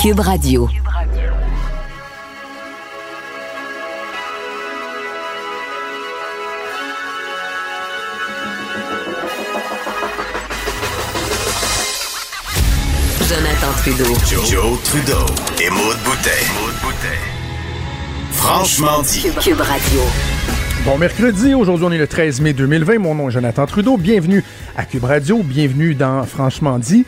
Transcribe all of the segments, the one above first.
Cube Radio. Jonathan Trudeau. Joe, Trudeau et Maude Boutet. Franchement dit. Cube Radio. Bon mercredi, aujourd'hui on est le 13 mai 2020, mon nom est Jonathan Trudeau, bienvenue à Cube Radio, bienvenue dans Franchement dit.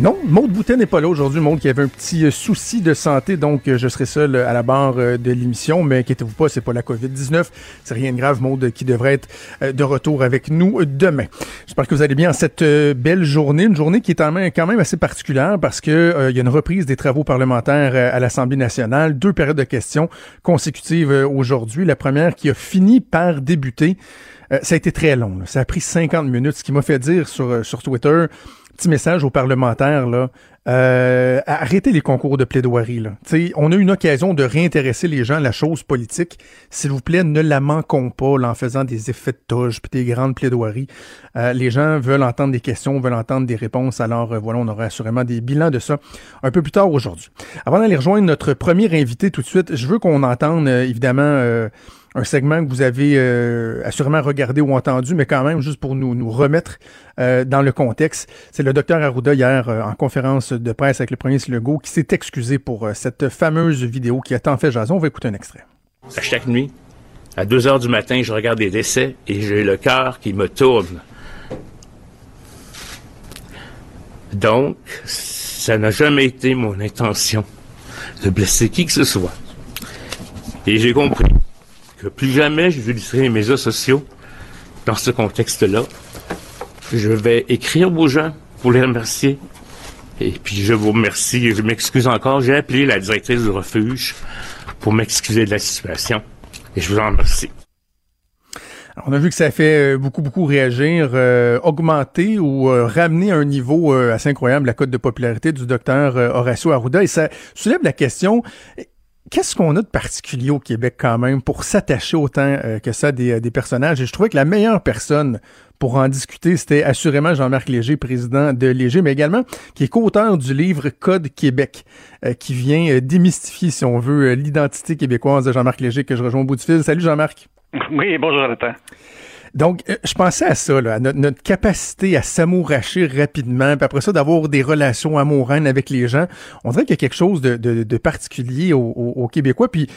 Non, Maude Boutet n'est pas là aujourd'hui. Maude qui avait un petit euh, souci de santé, donc euh, je serai seul euh, à la barre de l'émission. Mais inquiétez-vous pas, c'est pas la COVID-19. C'est rien de grave, Maude, qui devrait être de retour avec nous demain. J'espère que vous allez bien en cette belle journée. Une journée qui est quand même, assez particulière parce que il y a une reprise des travaux parlementaires à l'Assemblée nationale. Deux périodes de questions consécutives aujourd'hui. La première qui a fini par débuter. ça a été très long. Ça a pris 50 minutes, ce qui m'a fait dire sur Twitter petit message aux parlementaires, là. Euh, arrêtez les concours de plaidoirie. Là. on a une occasion de réintéresser les gens à la chose politique. S'il vous plaît, ne la manquons pas en faisant des effets de toge puis des grandes plaidoiries. Euh, les gens veulent entendre des questions, veulent entendre des réponses. Alors euh, voilà, on aura assurément des bilans de ça un peu plus tard aujourd'hui. Avant d'aller rejoindre notre premier invité tout de suite, je veux qu'on entende évidemment un segment que vous avez euh, assurément regardé ou entendu, mais quand même, juste pour nous, remettre euh, dans le contexte, c'est le docteur Arruda hier euh, en conférence de presse avec le premier Legault qui s'est excusé pour cette fameuse vidéo qui a tant fait jason. On va écouter un extrait. Chaque nuit, à 2 heures du matin, je regarde des décès et j'ai le cœur qui me tourne. Donc, ça n'a jamais été mon intention de blesser qui que ce soit. Et j'ai compris plus jamais je utiliserai les médias sociaux dans ce contexte-là. Je vais écrire aux gens pour les remercier. Et puis je vous remercie je m'excuse encore. J'ai appelé la directrice du refuge pour m'excuser de la situation. Et je vous en remercie. on a vu que ça a fait euh, beaucoup, beaucoup réagir, euh, augmenter ou euh, ramener à un niveau assez incroyable la cote de popularité du docteur Horacio Arruda. Et ça soulève la question, Qu'est-ce qu'on a de particulier au Québec quand même pour s'attacher autant euh, que ça des, des, personnages? Et je trouvais que la meilleure personne pour en discuter, c'était assurément Jean-Marc Léger, président de Léger, mais également qui est co-auteur du livre Code Québec, euh, qui vient euh, démystifier, si on veut, l'identité québécoise de Jean-Marc Léger, que je rejoins au bout du fil. Salut Jean-Marc. Oui, bonjour Jonathan. Donc, euh, je pensais à ça, là, à notre, capacité à s'amouracher rapidement, puis après ça, d'avoir des relations amoureuses avec les gens. On dirait qu'il y a quelque chose de, particulier aux, Québécois. Puis,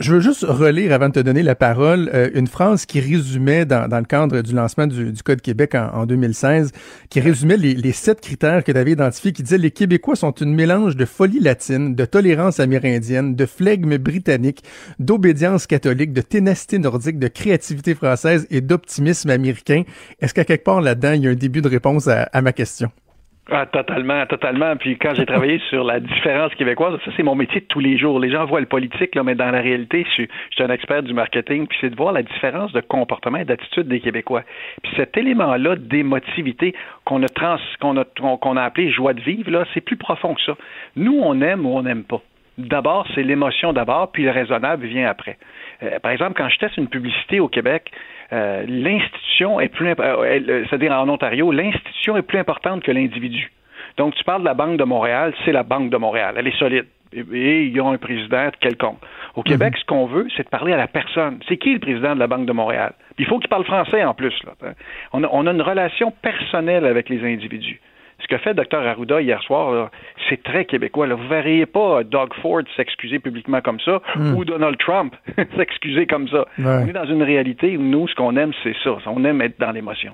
je veux juste relire, avant de te donner la parole, euh, une phrase qui résumait, dans, le cadre du lancement du, Code Québec en, 2016, qui résumait les, les sept critères que tu avais identifiés, qui disait « Les Québécois sont une mélange de folie latine, de tolérance amérindienne, de flegme britannique, d'obédience catholique, de ténacité nordique, de créativité française et d'optimisme Est-ce qu'à quelque part là-dedans, il y a un début de réponse à, ma question? Ah, totalement, totalement. Puis quand j'ai travaillé sur la différence québécoise, ça c'est mon métier de tous les jours. Les gens voient le politique, mais dans la réalité, je suis, un expert du marketing, puis c'est de voir la différence de comportement et d'attitude des Québécois. Puis cet élément-là d'émotivité qu'on a, trans, qu'on a, qu'on a appelé joie de vivre, là, c'est plus profond que ça. Nous, on aime ou on n'aime pas. D'abord, c'est l'émotion d'abord, puis le raisonnable vient après. Euh, par exemple, quand je teste une publicité au Québec, euh, l'institution est plus, euh, c'est-à-dire en Ontario, l'institution est plus importante que l'individu. Donc, tu parles de la Banque de Montréal, c'est la Banque de Montréal, elle est solide. Et, ils ont un président quelconque. Au Québec, mhm. ce qu'on veut, c'est de parler à la personne. C'est qui le président de la Banque de Montréal? il faut que tu parles français en plus. Là. On, a, une relation personnelle avec les individus. Ce que fait Dr Arruda hier soir, c'est très québécois. Vous ne verriez pas Doug Ford s'excuser publiquement comme ça hmm. ou Donald Trump s'excuser comme ça. On est dans une réalité où nous, ce qu'on aime, c'est ça. On aime être dans l'émotion.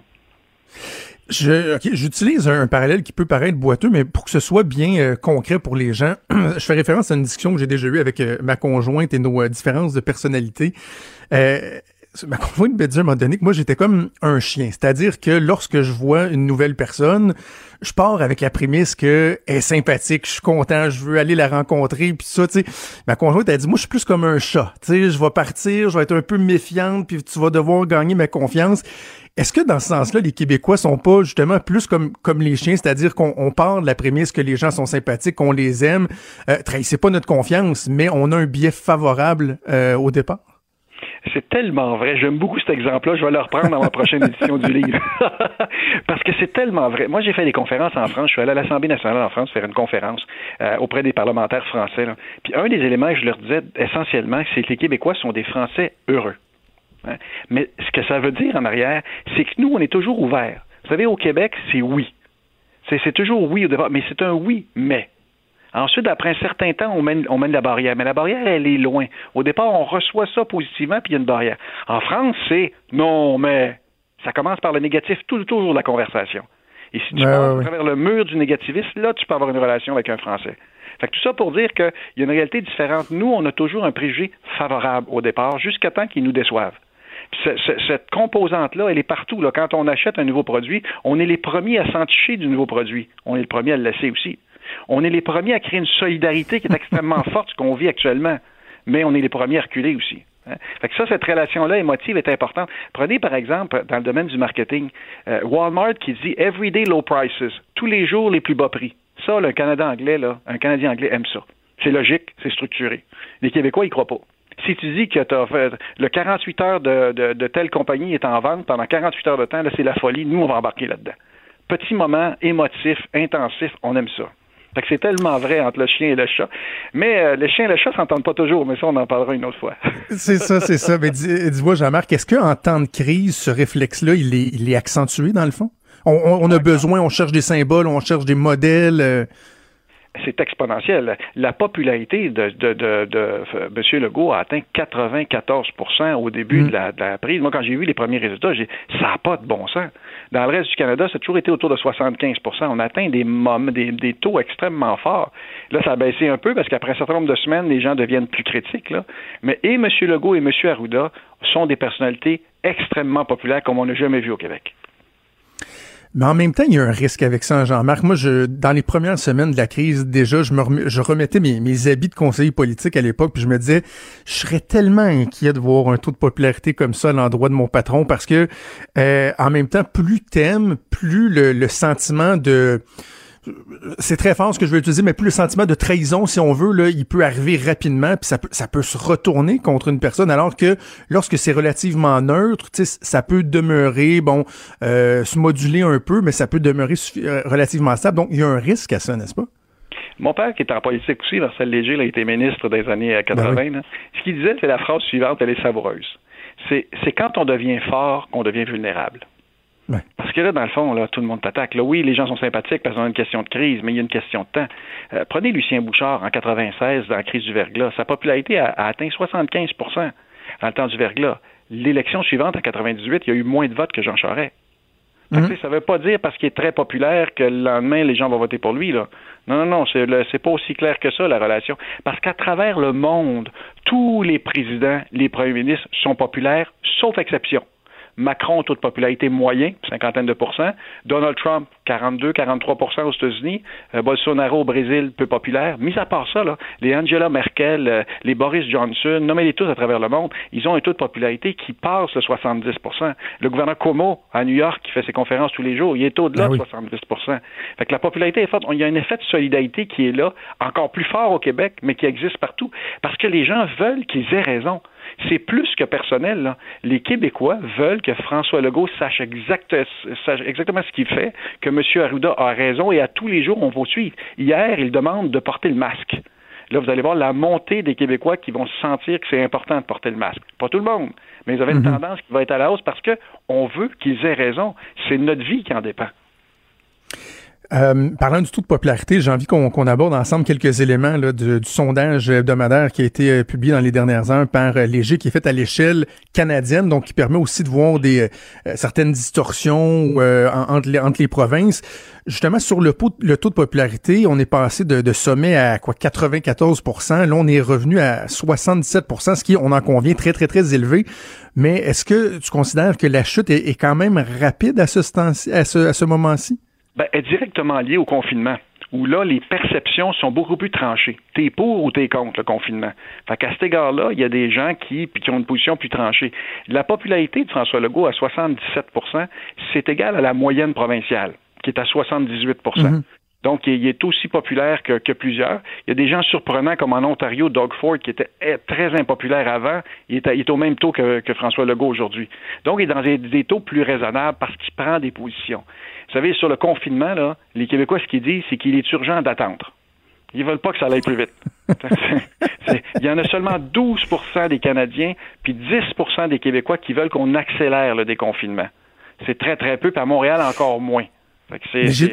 J'utilise un parallèle qui peut paraître boiteux, mais pour que ce soit bien euh, concret pour les gens, je fais référence à une discussion que j'ai déjà eue avec euh, ma conjointe et nos euh, différences de personnalité ma conjointe me dit à un moment donné que moi, j'étais comme un chien. C'est-à-dire que lorsque je vois une nouvelle personne, je pars avec la prémisse que elle est sympathique, je suis content, je veux aller la rencontrer, puis ça, tu. Ma conjointe, elle dit, moi, je suis plus comme un chat. Tu je vais partir, je vais être un peu méfiante, puis tu vas devoir gagner ma confiance. Est-ce que dans ce sens-là, les Québécois sont pas justement plus comme, comme les chiens, c'est-à-dire qu'on on part de la prémisse que les gens sont sympathiques, qu'on les aime, euh, trahissez pas notre confiance, mais on a un biais favorable euh, au départ? C'est tellement vrai. J'aime beaucoup cet exemple-là. Je vais le reprendre dans ma prochaine édition du livre. Parce que c'est tellement vrai. Moi, j'ai fait des conférences en France. Je suis allé à l'Assemblée nationale en France faire une conférence euh, auprès des parlementaires français. Puis un des éléments que je leur disais essentiellement, c'est que les Québécois sont des Français heureux. Hein. Mais ce que ça veut dire en arrière, c'est que nous, on est toujours ouverts. Vous savez, au Québec, c'est oui. C'est c'est toujours oui au départ, mais c'est un oui, mais. Ensuite, après un certain temps, on mène, on mène la barrière. Mais la barrière, elle est loin. Au départ, on reçoit ça positivement, puis il y a une barrière. En France, c'est non, mais ça commence par le négatif tout toujours la conversation. Et si tu passes à travers le mur du négativisme, là, tu peux avoir une relation avec un Français. Fait que tout ça pour dire qu'il y a une réalité différente. Nous, on a toujours un préjugé favorable au départ, jusqu'à temps qu'ils nous déçoivent. Cette composante-là, elle est partout. Là. Quand on achète un nouveau produit, on est les premiers à s'enticher du nouveau produit. On est le premier à le laisser aussi. On est les premiers à créer une solidarité qui est extrêmement forte, ce qu'on vit actuellement. Mais on est les premiers à reculer aussi. hein. Fait que ça, cette relation-là émotive est importante. Prenez par exemple, dans le domaine du marketing, euh, Walmart qui dit Everyday low prices, tous les jours les plus bas prix. Ça, là, un Canadien anglais, là, un Canadien anglais aime ça. C'est logique, c'est structuré. Les Québécois, ils croient pas. Si tu dis que t'as fait le 48 heures de, de, de telle compagnie est en vente pendant 48 heures de temps, là, c'est la folie. Nous, on va embarquer là-dedans. Petit moment émotif, intensif, on aime ça. Fait que c'est tellement vrai entre le chien et le chat. Mais euh, le chien et le chat s'entendent pas toujours, mais ça, on en parlera une autre fois. C'est ça, c'est ça. Mais dis- dis-moi, Jean-Marc, est-ce qu'en temps de crise, ce réflexe-là, il est, il est accentué dans le fond? On, on- on a besoin, on cherche des symboles, on cherche des modèles. euh, c'est exponentiel. La popularité de, de, de, de euh, M. Legault a atteint 94% au début Mm. de, la, de la prise. Moi, quand j'ai vu les premiers résultats, j'ai ça n'a pas de bon sens. Dans le reste du Canada, ça a toujours été autour de 75% On atteint des, des, des taux extrêmement forts. Là, ça a baissé un peu parce qu'après un certain nombre de semaines, les gens deviennent plus critiques. Mais et M. Legault et M. Arruda sont des personnalités extrêmement populaires comme on n'a jamais vu au Québec. Mais en même temps, il y a un risque avec ça, Jean-Marc. Moi, je, dans les premières semaines de la crise, déjà, je me remettais mes, mes habits de conseiller politique à l'époque, puis je me disais, je serais tellement inquiet de voir un taux de popularité comme ça à l'endroit de mon patron, parce que, euh, en même temps, plus t'aimes, plus le, le sentiment de c'est très fort ce que je veux utiliser, mais plus le sentiment de trahison, si on veut, là, il peut arriver rapidement, puis ça peut, ça peut se retourner contre une personne, alors que lorsque c'est relativement neutre, tu sais, ça peut demeurer, bon, euh, se moduler un peu, mais ça peut demeurer euh, relativement stable. Donc, il y a un risque à ça, n'est-ce pas? Mon père, qui est en politique aussi, Marcel Léger, il a été ministre des années euh, 80. Ben oui. là. Ce qu'il disait, c'est la phrase suivante, elle est savoureuse. C'est c'est quand on devient fort qu'on devient vulnérable. Ouais. Parce que là, dans le fond, là, tout le monde t'attaque. Là, oui, les gens sont sympathiques parce qu'on a une question de crise, mais il y a une question de temps. Euh, prenez Lucien Bouchard en 96 dans la crise du verglas. Sa popularité a, a atteint 75% dans le temps du verglas. L'élection suivante, en 98, il y a eu moins de votes que Jean Charest. Que, sais, Ça ne veut pas dire parce qu'il est très populaire que le lendemain, les gens vont voter pour lui. Là. Non, non, non, c'est pas aussi clair que ça, la relation. Parce qu'à travers le monde, tous les présidents, les premiers ministres sont populaires, sauf exception. Macron, taux de popularité moyen, cinquantaine de pourcents. Donald Trump, 42, 43% aux États-Unis. Euh, Bolsonaro au Brésil, peu populaire. Mis à part ça, là, les Angela Merkel, euh, les Boris Johnson, nommez-les tous à travers le monde, ils ont un taux de popularité qui passe le 70% Le gouverneur Cuomo, à New York, qui fait ses conférences tous les jours, il est au-delà Ah oui. de 70% Fait que la popularité est forte. Il y a un effet de solidarité qui est là, encore plus fort au Québec, mais qui existe partout. Parce que les gens veulent qu'ils aient raison. C'est plus que personnel. là. Les Québécois veulent que François Legault sache, exact- sache exactement ce qu'il fait, que M. Arruda a raison et à tous les jours, on va suivre. Hier, il demande de porter le masque. Là, vous allez voir la montée des Québécois qui vont se sentir que c'est important de porter le masque. Pas tout le monde, mais vous avez une tendance qui va être à la hausse parce que on veut qu'ils aient raison. C'est notre vie qui en dépend. Euh, parlant du taux de popularité, j'ai envie qu'on aborde ensemble quelques éléments du, du sondage hebdomadaire qui a été euh, publié dans les dernières heures par euh, Léger, qui est fait à l'échelle canadienne, donc qui permet aussi de voir certaines distorsions en- entre, les, entre les provinces. Justement, sur le, le taux de popularité, on est passé de, de sommet à quoi 94% Là, on est revenu à 77% ce qui, on en convient, très, très, très élevé. Mais est-ce que tu considères que la chute est, quand même rapide à ce, temps- à ce, à ce moment-ci? Ben, est directement lié au confinement où là, les perceptions sont beaucoup plus tranchées. T'es pour ou t'es contre le confinement? Fait qu'à cet égard-là, il y a des gens qui, qui ont une position plus tranchée. La popularité de François Legault à 77% c'est égal à la moyenne provinciale, qui est à 78% Donc, il est aussi populaire que, que plusieurs. Il y a des gens surprenants, comme en Ontario, Doug Ford, qui était très impopulaire avant. Il est, à- il est au même taux que, que François Legault aujourd'hui. Donc, il est dans des, des taux plus raisonnables parce qu'il prend des positions. Vous savez, sur le confinement, là, les Québécois, ce qu'ils disent, c'est qu'il est urgent d'attendre. Ils veulent pas que ça aille plus vite. Il y en a seulement 12% des Canadiens, puis 10% des Québécois qui veulent qu'on accélère le déconfinement. C'est très, très peu, puis à Montréal, encore moins.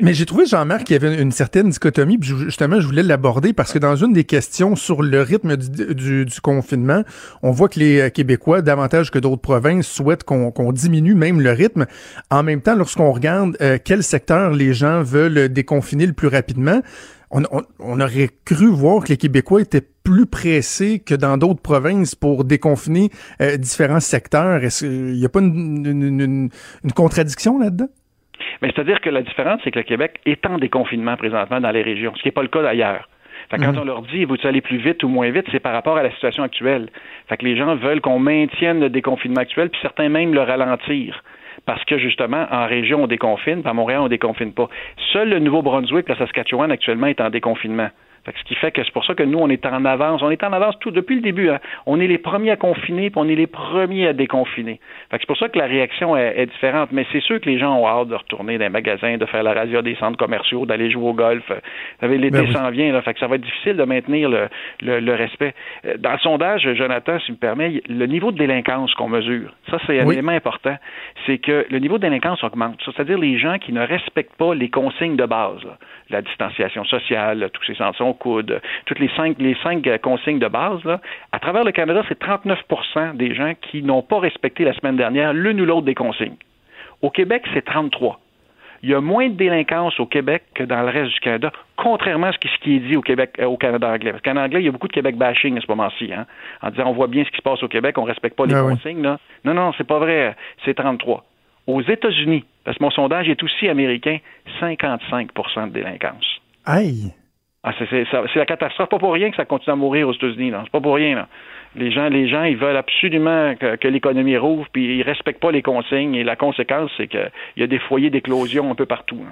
Mais j'ai, trouvé, Jean-Marc, qu'il y avait une certaine dichotomie, puis justement, je voulais l'aborder parce que dans une des questions sur le rythme du, du- du confinement, on voit que les euh, Québécois, davantage que d'autres provinces, souhaitent qu'on, qu'on diminue même le rythme. En même temps, lorsqu'on regarde euh, quel secteur les gens veulent déconfiner le plus rapidement, on, on- on aurait cru voir que les Québécois étaient plus pressés que dans d'autres provinces pour déconfiner euh, différents secteurs. Est-ce qu'il n'y a pas une, une- une- une contradiction là-dedans? Mais c'est-à-dire que la différence, c'est que le Québec est en déconfinement présentement dans les régions, ce qui n'est pas le cas d'ailleurs. Fait que quand on leur dit, vous aller plus vite ou moins vite, c'est par rapport à la situation actuelle. Fait que les gens veulent qu'on maintienne le déconfinement actuel, puis certains même le ralentir. Parce que justement, en région, on déconfine, puis à Montréal, on déconfine pas. Seul le Nouveau-Brunswick, la Saskatchewan, actuellement, est en déconfinement. Fait que ce qui fait que c'est pour ça que nous, on est en avance. On est en avance tout depuis le début. hein. On est les premiers à confiner, puis on est les premiers à déconfiner. Fait que c'est pour ça que la réaction est, est différente. Mais c'est sûr que les gens ont hâte de retourner dans les magasins, de faire la radio des centres commerciaux, d'aller jouer au golf. Vous savez, l'été Ben oui. s'en vient, là, fait que ça va être difficile de maintenir le, le- le respect. Euh, Dans le sondage, Jonathan, si me permet, le niveau de délinquance qu'on mesure, ça c'est un Oui. élément important, c'est que le niveau de délinquance augmente. C'est-à-dire les gens qui ne respectent pas les consignes de base, là. la distanciation sociale, tous ces centres coude, toutes les cinq, les cinq euh, consignes de base, là. à travers le Canada, c'est 39% des gens qui n'ont pas respecté la semaine dernière l'une ou l'autre des consignes. Au Québec, c'est 33 il y a moins de délinquance au Québec que dans le reste du Canada, contrairement à ce qui, est dit au Québec, euh, au Canada anglais. Parce qu'en anglais, il y a beaucoup de Québec bashing à ce moment-ci, hein, en disant on voit bien ce qui se passe au Québec, on respecte pas les Ah oui. consignes. Là. Non, non, c'est pas vrai. C'est 33. Aux États-Unis, parce que mon sondage est aussi américain, 55% de délinquance. Aïe! Ah, c'est, la catastrophe. Pas pour rien que ça continue à mourir aux États-Unis. C'est pas pour rien. Les gens, les gens, ils veulent absolument que, l'économie rouvre, puis ils respectent pas les consignes. Et la conséquence, c'est qu'il y a des foyers d'éclosion un peu partout.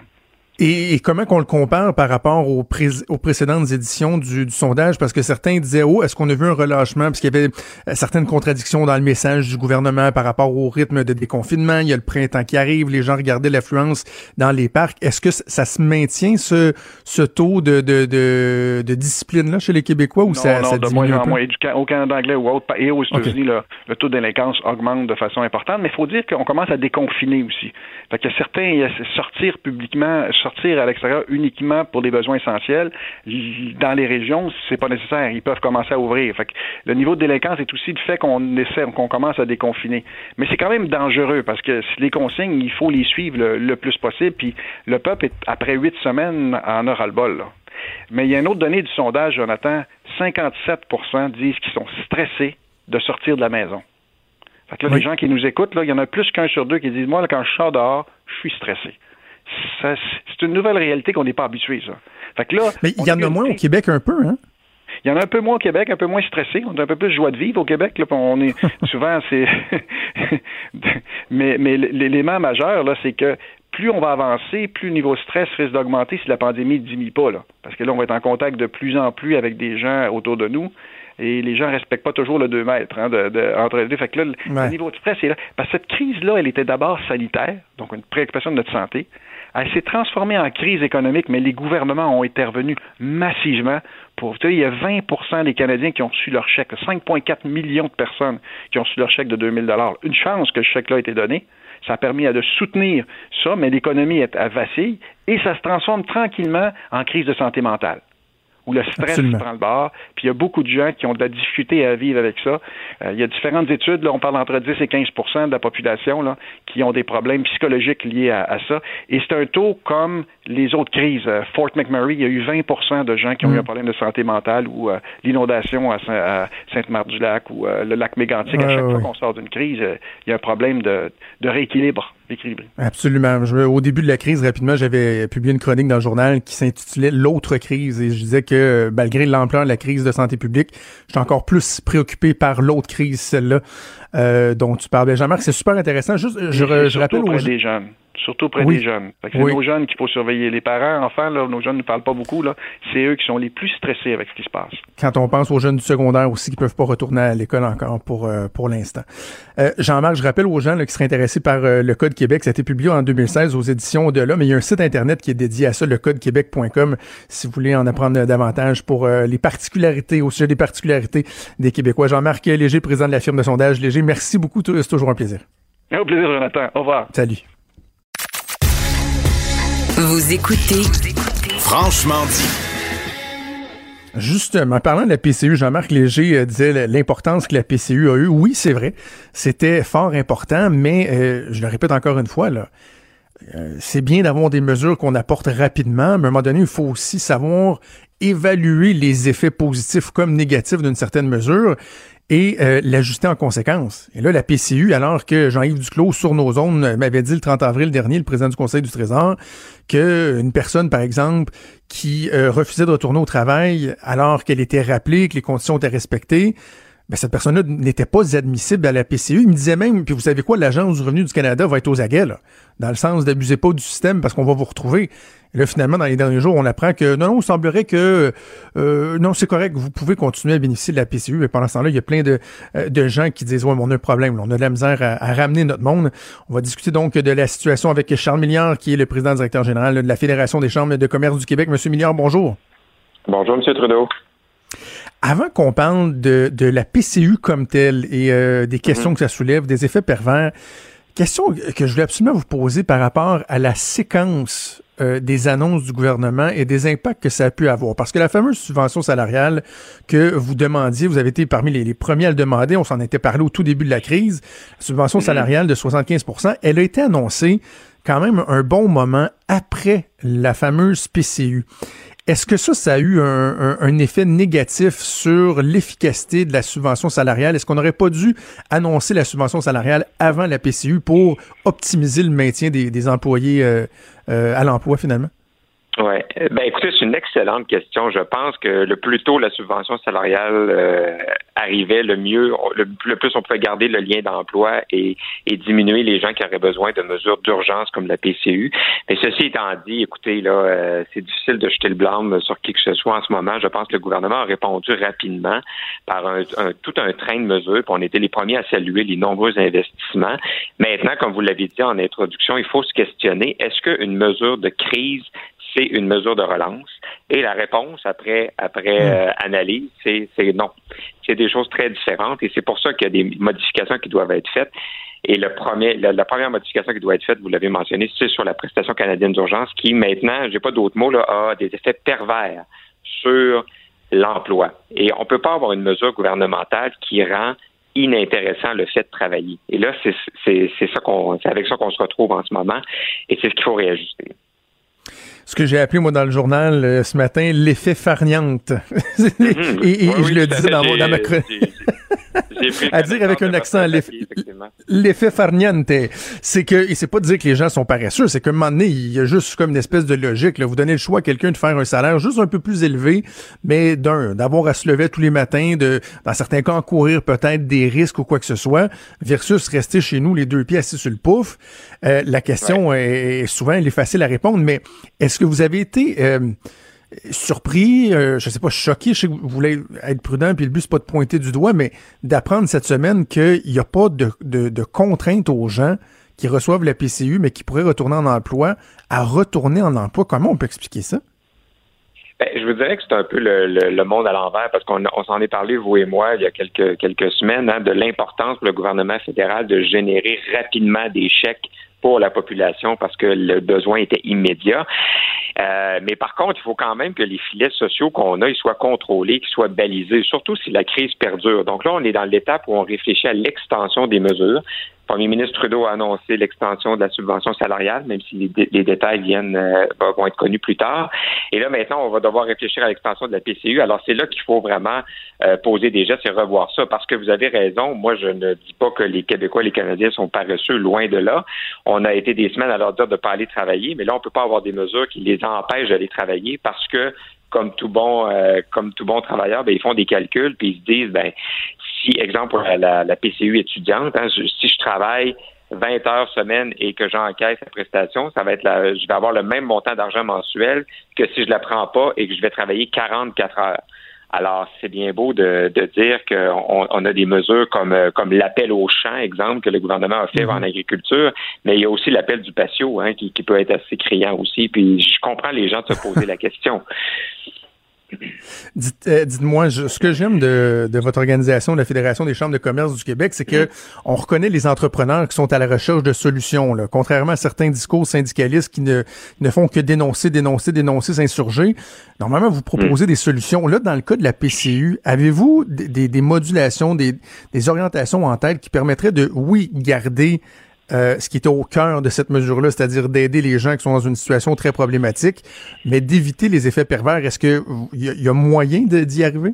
Et, et comment qu'on le compare par rapport aux, pré- aux précédentes éditions du, du sondage? Parce que certains disaient, oh, est-ce qu'on a vu un relâchement? Parce qu'il y avait euh, certaines contradictions dans le message du gouvernement par rapport au rythme de déconfinement. Il y a le printemps qui arrive, les gens regardaient l'affluence dans les parcs. Est-ce que ça se maintient, ce, ce taux de, de, de, de discipline-là chez les Québécois ou non, ça, non, ça de moins en moins. Au Canada anglais ou autre, et aux États-Unis, le, le taux de délinquance augmente de façon importante, mais il faut dire qu'on commence à déconfiner aussi. Fait que certains, a sortir publiquement, sortir à l'extérieur uniquement pour des besoins essentiels, dans les régions, c'est pas nécessaire. Ils peuvent commencer à ouvrir. Fait que le niveau de délinquance est aussi le fait qu'on essaie, qu'on commence à déconfiner. Mais c'est quand même dangereux parce que les consignes, il faut les suivre le, plus possible. Puis le peuple, est, après huit semaines, en aura le bol. Mais il y a une autre donnée du sondage, Jonathan. 57% disent qu'ils sont stressés de sortir de la maison. Fait que là, Oui. les gens qui nous écoutent, là, il y en a plus qu'un sur deux qui disent Moi, là, quand je sors dehors, je suis stressé. Ça, c'est une nouvelle réalité qu'on n'est pas habitué, ça. Fait que là, Mais il y en a moins au Québec un peu, hein? il y en a un peu moins au Québec, un peu moins stressé. On a un peu plus de joie de vivre au Québec. Là, on est souvent c'est. mais mais l'élément majeur là, c'est que plus on va avancer, plus le niveau de stress risque d'augmenter si la pandémie ne diminue pas. Là. Parce que là, on va être en contact de plus en plus avec des gens autour de nous. Et les gens respectent pas toujours le 2 mètres hein, de, de- entre les deux. Fait que là, le, Ouais. le niveau de stress est là. Parce que cette crise-là, elle était d'abord sanitaire, donc une préoccupation de notre santé. Elle s'est transformée en crise économique, mais les gouvernements ont intervenu massivement pour. Tu sais, il y a 20% des Canadiens qui ont reçu leur chèque, 5,4 millions de personnes qui ont reçu leur chèque de 2000 Une chance que ce chèque-là ait été donné. Ça a permis de soutenir ça, mais l'économie est à vacille et ça se transforme tranquillement en crise de santé mentale où le stress Absolument. prend le bord. Puis il y a beaucoup de gens qui ont de la difficulté à vivre avec ça. Euh, il y a différentes études, là, on parle entre 10 et 15% de la population là, qui ont des problèmes psychologiques liés à, à ça. Et c'est un taux comme les autres crises. Euh, Fort McMurray, il y a eu 20% de gens qui ont eu Mm. un problème de santé mentale ou euh, l'inondation à, Saint- à Sainte-Marthe-du-Lac ou euh, le lac Mégantic. à chaque ouais. fois qu'on sort d'une crise, euh, il y a un problème de, de rééquilibre. Absolument. Je- au début de la crise, rapidement, j'avais publié une chronique dans le journal qui s'intitulait L'autre crise et je disais que malgré l'ampleur de la crise de santé publique, j'étais encore plus préoccupé par l'autre crise, celle-là euh, dont tu parlais. Jean-Marc, c'est super intéressant. Juste, je, je rappelle aux des jeunes. Surtout auprès Oui. des jeunes. C'est Oui. nos jeunes qu'il faut surveiller. Les parents, enfants, là, nos jeunes ne parlent pas beaucoup. Là. C'est eux qui sont les plus stressés avec ce qui se passe. quand on pense aux jeunes du secondaire aussi qui peuvent pas retourner à l'école encore pour euh, pour l'instant. Euh, Jean-Marc, je rappelle aux gens là, qui seraient intéressés par euh, le Code Québec, ça a été publié en 2016 aux éditions de là, mais il y a un site internet qui est dédié à ça, le codequebec.com, si vous voulez en apprendre davantage pour euh, les particularités, au sujet des particularités des Québécois. Jean-Marc Léger, président de la firme de sondage Léger, merci beaucoup, c'est toujours un plaisir. Au plaisir, Jonathan. Au revoir. Salut. Vous écoutez Franchement dit. Justement, parlant de la PCU, Jean-Marc Léger euh, disait l'importance que la PCU a eue. Oui, c'est vrai, c'était fort important, mais euh, je le répète encore une fois, là, euh, c'est bien d'avoir des mesures qu'on apporte rapidement, mais à un moment donné, il faut aussi savoir évaluer les effets positifs comme négatifs d'une certaine mesure et euh, l'ajuster en conséquence. Et là, la PCU, alors que Jean-Yves Duclos, sur nos zones, euh, m'avait dit le 30 avril dernier, le président du Conseil du Trésor, qu'une personne, par exemple, qui euh, refusait de retourner au travail alors qu'elle était rappelée, que les conditions étaient respectées, ben, cette personne-là n'était pas admissible à la PCU. Il me disait même, puis vous savez quoi, l'Agence du revenu du Canada va être aux aguets, là, dans le sens d'abusez pas du système parce qu'on va vous retrouver. Et là, finalement, dans les derniers jours, on apprend que non, non, il semblerait que euh, non, c'est correct, vous pouvez continuer à bénéficier de la PCU. Mais pendant ce temps-là, il y a plein de, euh, de gens qui disent Ouais, mais on a un problème, on a de la misère à, ramener notre monde. On va discuter donc de la situation avec Charles Milliard, qui est le président directeur général de la Fédération des chambres de commerce du Québec. Monsieur Milliard, bonjour. Bonjour, M. Trudeau. Avant qu'on parle de, de la PCU comme telle et euh, des questions que ça soulève, des effets pervers, question que je voulais absolument vous poser par rapport à la séquence euh, des annonces du gouvernement et des impacts que ça a pu avoir. Parce que la fameuse subvention salariale que vous demandiez, vous avez été parmi les, les premiers à le demander, on s'en était parlé au tout début de la crise, la subvention salariale de 75 elle a été annoncée quand même un bon moment après la fameuse PCU. Est-ce que ça, ça a eu un, effet négatif sur l'efficacité de la subvention salariale? Est-ce qu'on n'aurait pas dû annoncer la subvention salariale avant la PCU pour optimiser le maintien des, des employés euh, euh, à l'emploi finalement? Oui. Ben écoutez, c'est une excellente question. Je pense que le plus tôt la subvention salariale euh, arrivait, le mieux, le, plus on pouvait garder le lien d'emploi et, et diminuer les gens qui auraient besoin de mesures d'urgence comme la PCU. Mais ceci étant dit, écoutez, là, euh, c'est difficile de jeter le blâme sur qui que ce soit en ce moment. Je pense que le gouvernement a répondu rapidement par un, un- tout un train de mesures. Puis on était les premiers à saluer les nombreux investissements. Maintenant, comme vous l'avez dit en introduction, il faut se questionner est-ce qu'une mesure de crise c'est une mesure de relance. Et la réponse après après euh, analyse, c'est c'est non. C'est des choses très différentes et c'est pour ça qu'il y a des modifications qui doivent être faites. Et le premier, la, la première modification qui doit être faite, vous l'avez mentionné, c'est sur la prestation canadienne d'urgence qui maintenant, j'ai pas d'autres mots là, a des effets pervers sur l'emploi. Et on peut pas avoir une mesure gouvernementale qui rend inintéressant le fait de travailler. Et là, c'est c'est c'est ça qu'on c'est avec ça qu'on se retrouve en ce moment et c'est ce qu'il faut réajuster. Ce que j'ai appelé, moi, dans le journal euh, ce matin, l'effet farniente. Mhm. et et Oui, je oui, le disais dans, mon- dans ma chronique. Pris À dire avec un accent. L'effet farniente, c'est que, et c'est pas de dire que les gens sont paresseux, c'est qu'à un moment donné, il y a juste comme une espèce de logique, là. Vous donnez le choix à quelqu'un de faire un salaire juste un peu plus élevé, mais d'un, d'avoir à se lever tous les matins, de, dans certains cas, encourir peut-être des risques ou quoi que ce soit, versus rester chez nous les deux pieds assis sur le pouf. Euh, la question est, est souvent, elle est facile à répondre, mais est-ce que vous avez été, euh, surpris, euh, je sais pas, choqué, je sais que vous voulez être prudent, puis le but c'est pas de pointer du doigt, mais d'apprendre cette semaine qu'il n'y a pas de, contrainte aux gens qui reçoivent la PCU, mais qui pourraient retourner en emploi, à retourner en emploi. Comment on peut expliquer ça? Ben, je vous dirais que c'est un peu le, le, monde à l'envers parce qu'on on s'en est parlé, vous et moi, il y a quelques, quelques semaines, hein, de l'importance pour le gouvernement fédéral de générer rapidement des chèques pour la population parce que le besoin était immédiat. Euh, mais par contre, il faut quand même que les filets sociaux qu'on a ils soient contrôlés, qu'ils soient balisés, surtout si la crise perdure. Donc là, on est dans l'étape où on réfléchit à l'extension des mesures. Le premier ministre Trudeau a annoncé l'extension de la subvention salariale, même si les, dé- les détails viennent euh, vont être connus plus tard. Et là, maintenant, on va devoir réfléchir à l'extension de la PCU. Alors, c'est là qu'il faut vraiment euh, poser des gestes et revoir ça, parce que vous avez raison. Moi, je ne dis pas que les Québécois et les Canadiens sont paresseux, loin de là. On a été des semaines à leur dire de pas aller travailler, mais là, on peut pas avoir des mesures qui les empêchent d'aller travailler parce que comme tout bon euh, comme tout bon travailleur, ben, ils font des calculs puis ils se disent ben si exemple la, la, PCU étudiante, hein, si je travaille 20 heures semaine et que j'encaisse la prestation, ça va être la, je vais avoir le même montant d'argent mensuel que si je la prends pas et que je vais travailler 44 heures. Alors, c'est bien beau de, de dire qu'on on a des mesures comme, euh, comme l'appel au champ, exemple, que le gouvernement a fait en agriculture, mais il y a aussi l'appel du patio, hein, qui, qui peut être assez criant aussi. Puis je comprends les gens de se poser la question. Dites, euh, dites-moi, je- ce que j'aime de, de votre organisation, la Fédération des chambres de commerce du Québec, c'est que on reconnaît les entrepreneurs qui sont à la recherche de solutions. Là. Contrairement à certains discours syndicalistes qui ne, ne font que dénoncer, dénoncer, dénoncer, s'insurger, normalement, vous proposez des solutions. Là, dans le cas de la PCU, avez-vous des, des- des modulations, des, des orientations en tête qui permettraient de, oui, garder euh, ce qui était au cœur de cette mesure-là, c'est-à-dire d'aider les gens qui sont dans une situation très problématique, mais d'éviter les effets pervers. Est-ce que il y, a- y a moyen d'y arriver?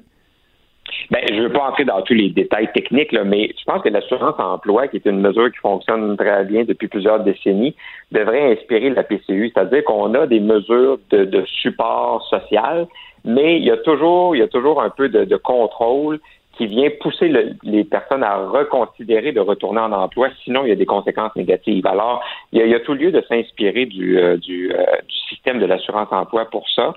Ben, je ne veux pas entrer dans tous les détails techniques, là, mais je pense que l'assurance emploi, qui est une mesure qui fonctionne très bien depuis plusieurs décennies, devrait inspirer la PCU, c'est-à-dire qu'on a des mesures de, support social, mais il y a toujours, il y a toujours un peu de contrôle qui vient pousser le- les personnes à reconsidérer de retourner en emploi, sinon il y a des conséquences négatives. Alors, il y a, il y a tout lieu de s'inspirer du, euh, du, euh, du système de l'assurance emploi pour ça.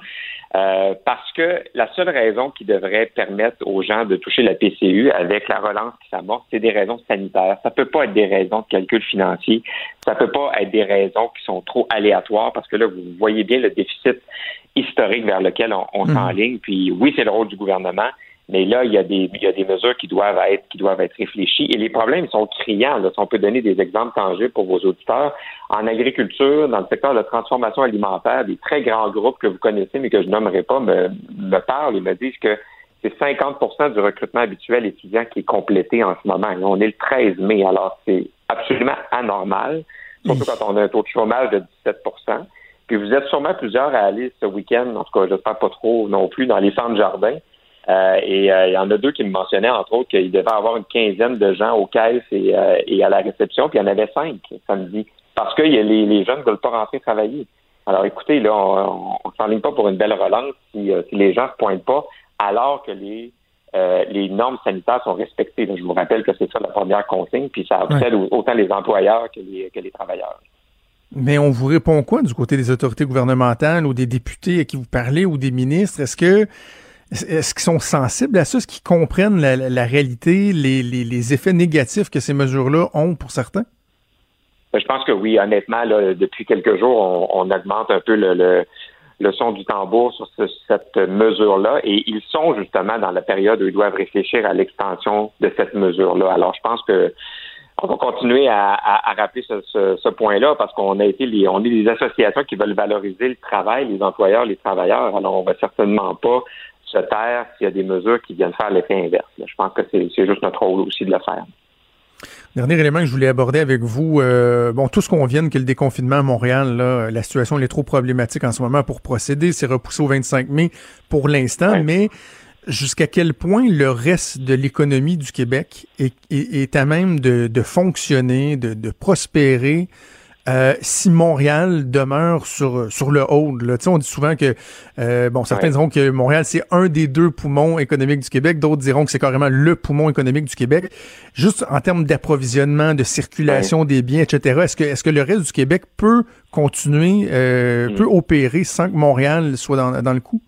Euh, parce que la seule raison qui devrait permettre aux gens de toucher la PCU avec la relance qui s'amorce, c'est des raisons sanitaires. Ça peut pas être des raisons de calcul financier. Ça peut pas être des raisons qui sont trop aléatoires parce que là, vous voyez bien le déficit historique vers lequel on, on Mhm. s'enligne. Puis oui, c'est le rôle du gouvernement, mais là, il y a des, il y a des mesures qui doivent être, qui doivent être réfléchies. Et les problèmes sont criants. Là. Si on peut donner des exemples tangibles pour vos auditeurs, en agriculture, dans le secteur de la transformation alimentaire, des très grands groupes que vous connaissez, mais que je nommerai pas, me, me parlent et me disent que c'est 50% du recrutement habituel étudiant qui est complété en ce moment. On est le 13 mai, alors c'est absolument anormal, surtout quand on a un taux de chômage de 17% Puis vous êtes sûrement plusieurs à aller ce week-end, en tout cas, j'espère pas trop non plus, dans les centres jardins. Euh, et euh, il y en a deux qui me mentionnaient, entre autres, qu'il devait avoir une quinzaine de gens aux caisses et, euh, et à la réception, puis il y en avait cinq samedi. Parce que y a les, les jeunes ne veulent pas rentrer travailler. Alors écoutez, là, on ne s'enligne pas pour une belle relance si, si les gens ne se pointent pas, alors que les les normes sanitaires sont respectées. Je vous rappelle que c'est ça la première consigne, puis ça obsède autant les employeurs que les, que les travailleurs. Mais on vous répond quoi du côté des autorités gouvernementales ou des députés à qui vous parlez ou des ministres? Est-ce que est-ce qu'ils sont sensibles à ça? Est-ce qu'ils comprennent la, réalité, les, les- effets négatifs que ces mesures-là ont pour certains? Ben, je pense que oui, honnêtement, depuis quelques jours, on, augmente un peu le, le, son du tambour sur ce- cette mesure-là et ils sont justement dans la période où ils doivent réfléchir à l'extension de cette mesure-là. Alors, je pense que on va continuer à, rappeler ce point-là parce qu'on a été les, on est des associations qui veulent valoriser le travail, les employeurs, les travailleurs. Alors, on va certainement pas se taire s'il y a des mesures qui viennent faire l'effet inverse. Je pense que c'est juste notre rôle aussi de le faire. Dernier élément que je voulais aborder avec vous, euh, bon, tout ce qu'on vient que le déconfinement à Montréal, là, la situation elle est trop problématique en ce moment pour procéder. C'est repoussé au 25 mai pour l'instant, mais jusqu'à quel point le reste de l'économie du Québec est, est- est à même de, de fonctionner, de, de prospérer euh, si Montréal demeure sur sur le hold. Là. Tu sais, On dit souvent que euh, bon, certains Ouais. diront que Montréal c'est un des deux poumons économiques du Québec, d'autres diront que c'est carrément le poumon économique du Québec. Juste en termes d'approvisionnement, de circulation des biens, etc. Est-ce que est-ce que le reste du Québec peut continuer, euh, Mm. peut opérer sans que Montréal soit dans, dans le coup?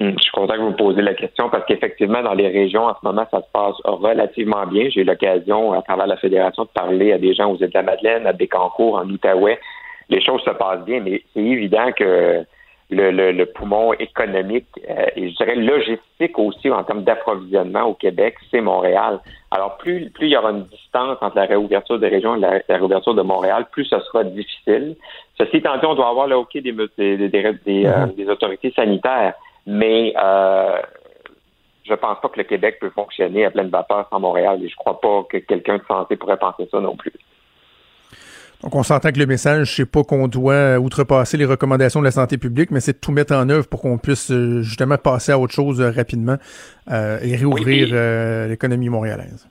Hum, Je suis content que vous me posiez la question parce qu'effectivement, dans les régions, en ce moment, ça se passe relativement bien. J'ai eu l'occasion, à travers la Fédération, de parler à des gens aux Îles-de-la-Madeleine, à Bécancour, en Outaouais. Les choses se passent bien, mais c'est évident que le, le, le poumon économique euh, et je dirais logistique aussi en termes d'approvisionnement au Québec, c'est Montréal. Alors plus plus il y aura une distance entre la réouverture des régions et la, réouverture de Montréal, plus ce sera difficile. Ceci étant dit, on doit avoir le hockey des, des, des, des, euh, Mhm. des autorités sanitaires, mais euh, je pense pas que le Québec peut fonctionner à pleine vapeur sans Montréal et je crois pas que quelqu'un de santé pourrait penser ça non plus. Donc, on s'entend que le message, c'est pas qu'on doit outrepasser les recommandations de la santé publique, mais c'est de tout mettre en œuvre pour qu'on puisse euh, justement passer à autre chose euh, rapidement euh, et réouvrir Oui. euh, l'économie montréalaise.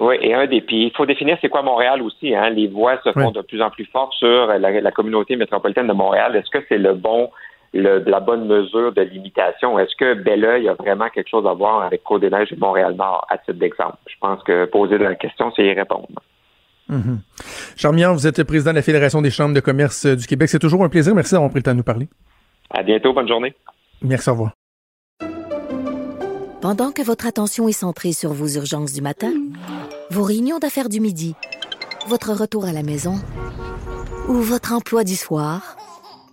Oui, et un des puis il faut définir c'est quoi Montréal aussi. Hein? Les voix se font Oui. de plus en plus fortes sur la, la communauté métropolitaine de Montréal. Est-ce que c'est le bon, le, la bonne mesure de limitation Est-ce que Belleuil a vraiment quelque chose à voir avec Côte-des-Neiges et Montréal-Nord à titre d'exemple? Je pense que poser la question, c'est y répondre. Mhm. Charmian, vous êtes président de la Fédération des chambres de commerce du Québec. C'est toujours un plaisir. Merci d'avoir pris le temps de nous parler. À bientôt, bonne journée. Merci, au revoir. Pendant que votre attention est centrée sur vos urgences du matin, vos réunions d'affaires du midi, votre retour à la maison ou votre emploi du soir,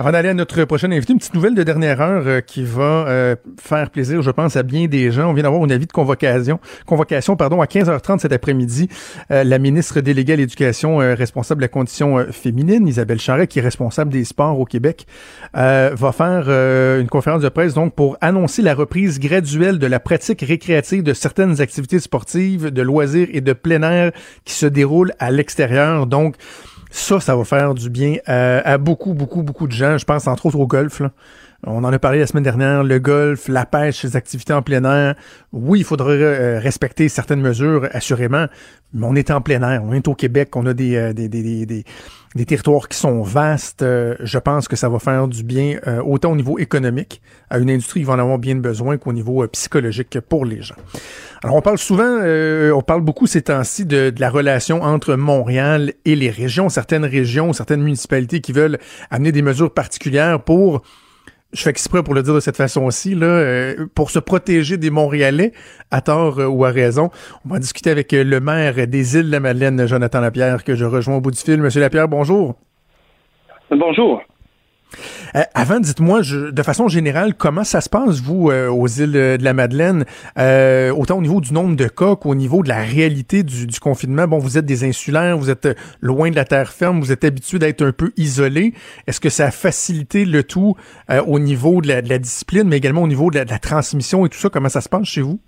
Avant d'aller à notre prochaine invité, une petite nouvelle de dernière heure euh, qui va euh, faire plaisir, je pense, à bien des gens. On vient d'avoir un avis de convocation, convocation pardon, à 15h30 cet après-midi. Euh, la ministre déléguée à l'éducation euh, responsable de la condition euh, féminine, Isabelle Charret, qui est responsable des sports au Québec, euh, va faire une conférence de presse donc pour annoncer la reprise graduelle de la pratique récréative de certaines activités sportives, de loisirs et de plein air qui se déroulent à l'extérieur. Donc, ça, ça va faire du bien à, beaucoup, beaucoup, beaucoup de gens. Je pense entre autres au golf. On en a parlé la semaine dernière, le golf, la pêche, les activités en plein air. Oui, il faudrait euh, respecter certaines mesures, assurément, mais on est en plein air. On est au Québec, on a des, euh, des, des, des, territoires qui sont vastes. Euh, je pense que ça va faire du bien euh, autant au niveau économique, à une industrie qui va en avoir bien besoin, qu'au niveau euh, psychologique pour les gens. Alors, on parle souvent, euh, on parle beaucoup ces temps-ci de la relation entre Montréal et les régions, certaines régions, certaines municipalités qui veulent amener des mesures particulières pour, je fais exprès pour le dire de cette façon-ci, là, euh, pour se protéger des Montréalais, à tort euh, ou à raison. On va discuter avec euh, le maire des îles de la Madeleine, Jonathan Lapierre, que je rejoins au bout du fil. Monsieur Lapierre, bonjour. Bonjour. Euh, avant, dites-moi, de façon générale, comment ça se passe, vous, euh, aux îles euh, de la Madeleine, autant au niveau du nombre de cas qu'au niveau de la réalité du, confinement? Bon, vous êtes des insulaires, vous êtes loin de la terre ferme, vous êtes habitués d'être un peu isolés. Est-ce que ça a facilité le tout au niveau de la, discipline, mais également au niveau de la, transmission et tout ça? Comment ça se passe chez vous?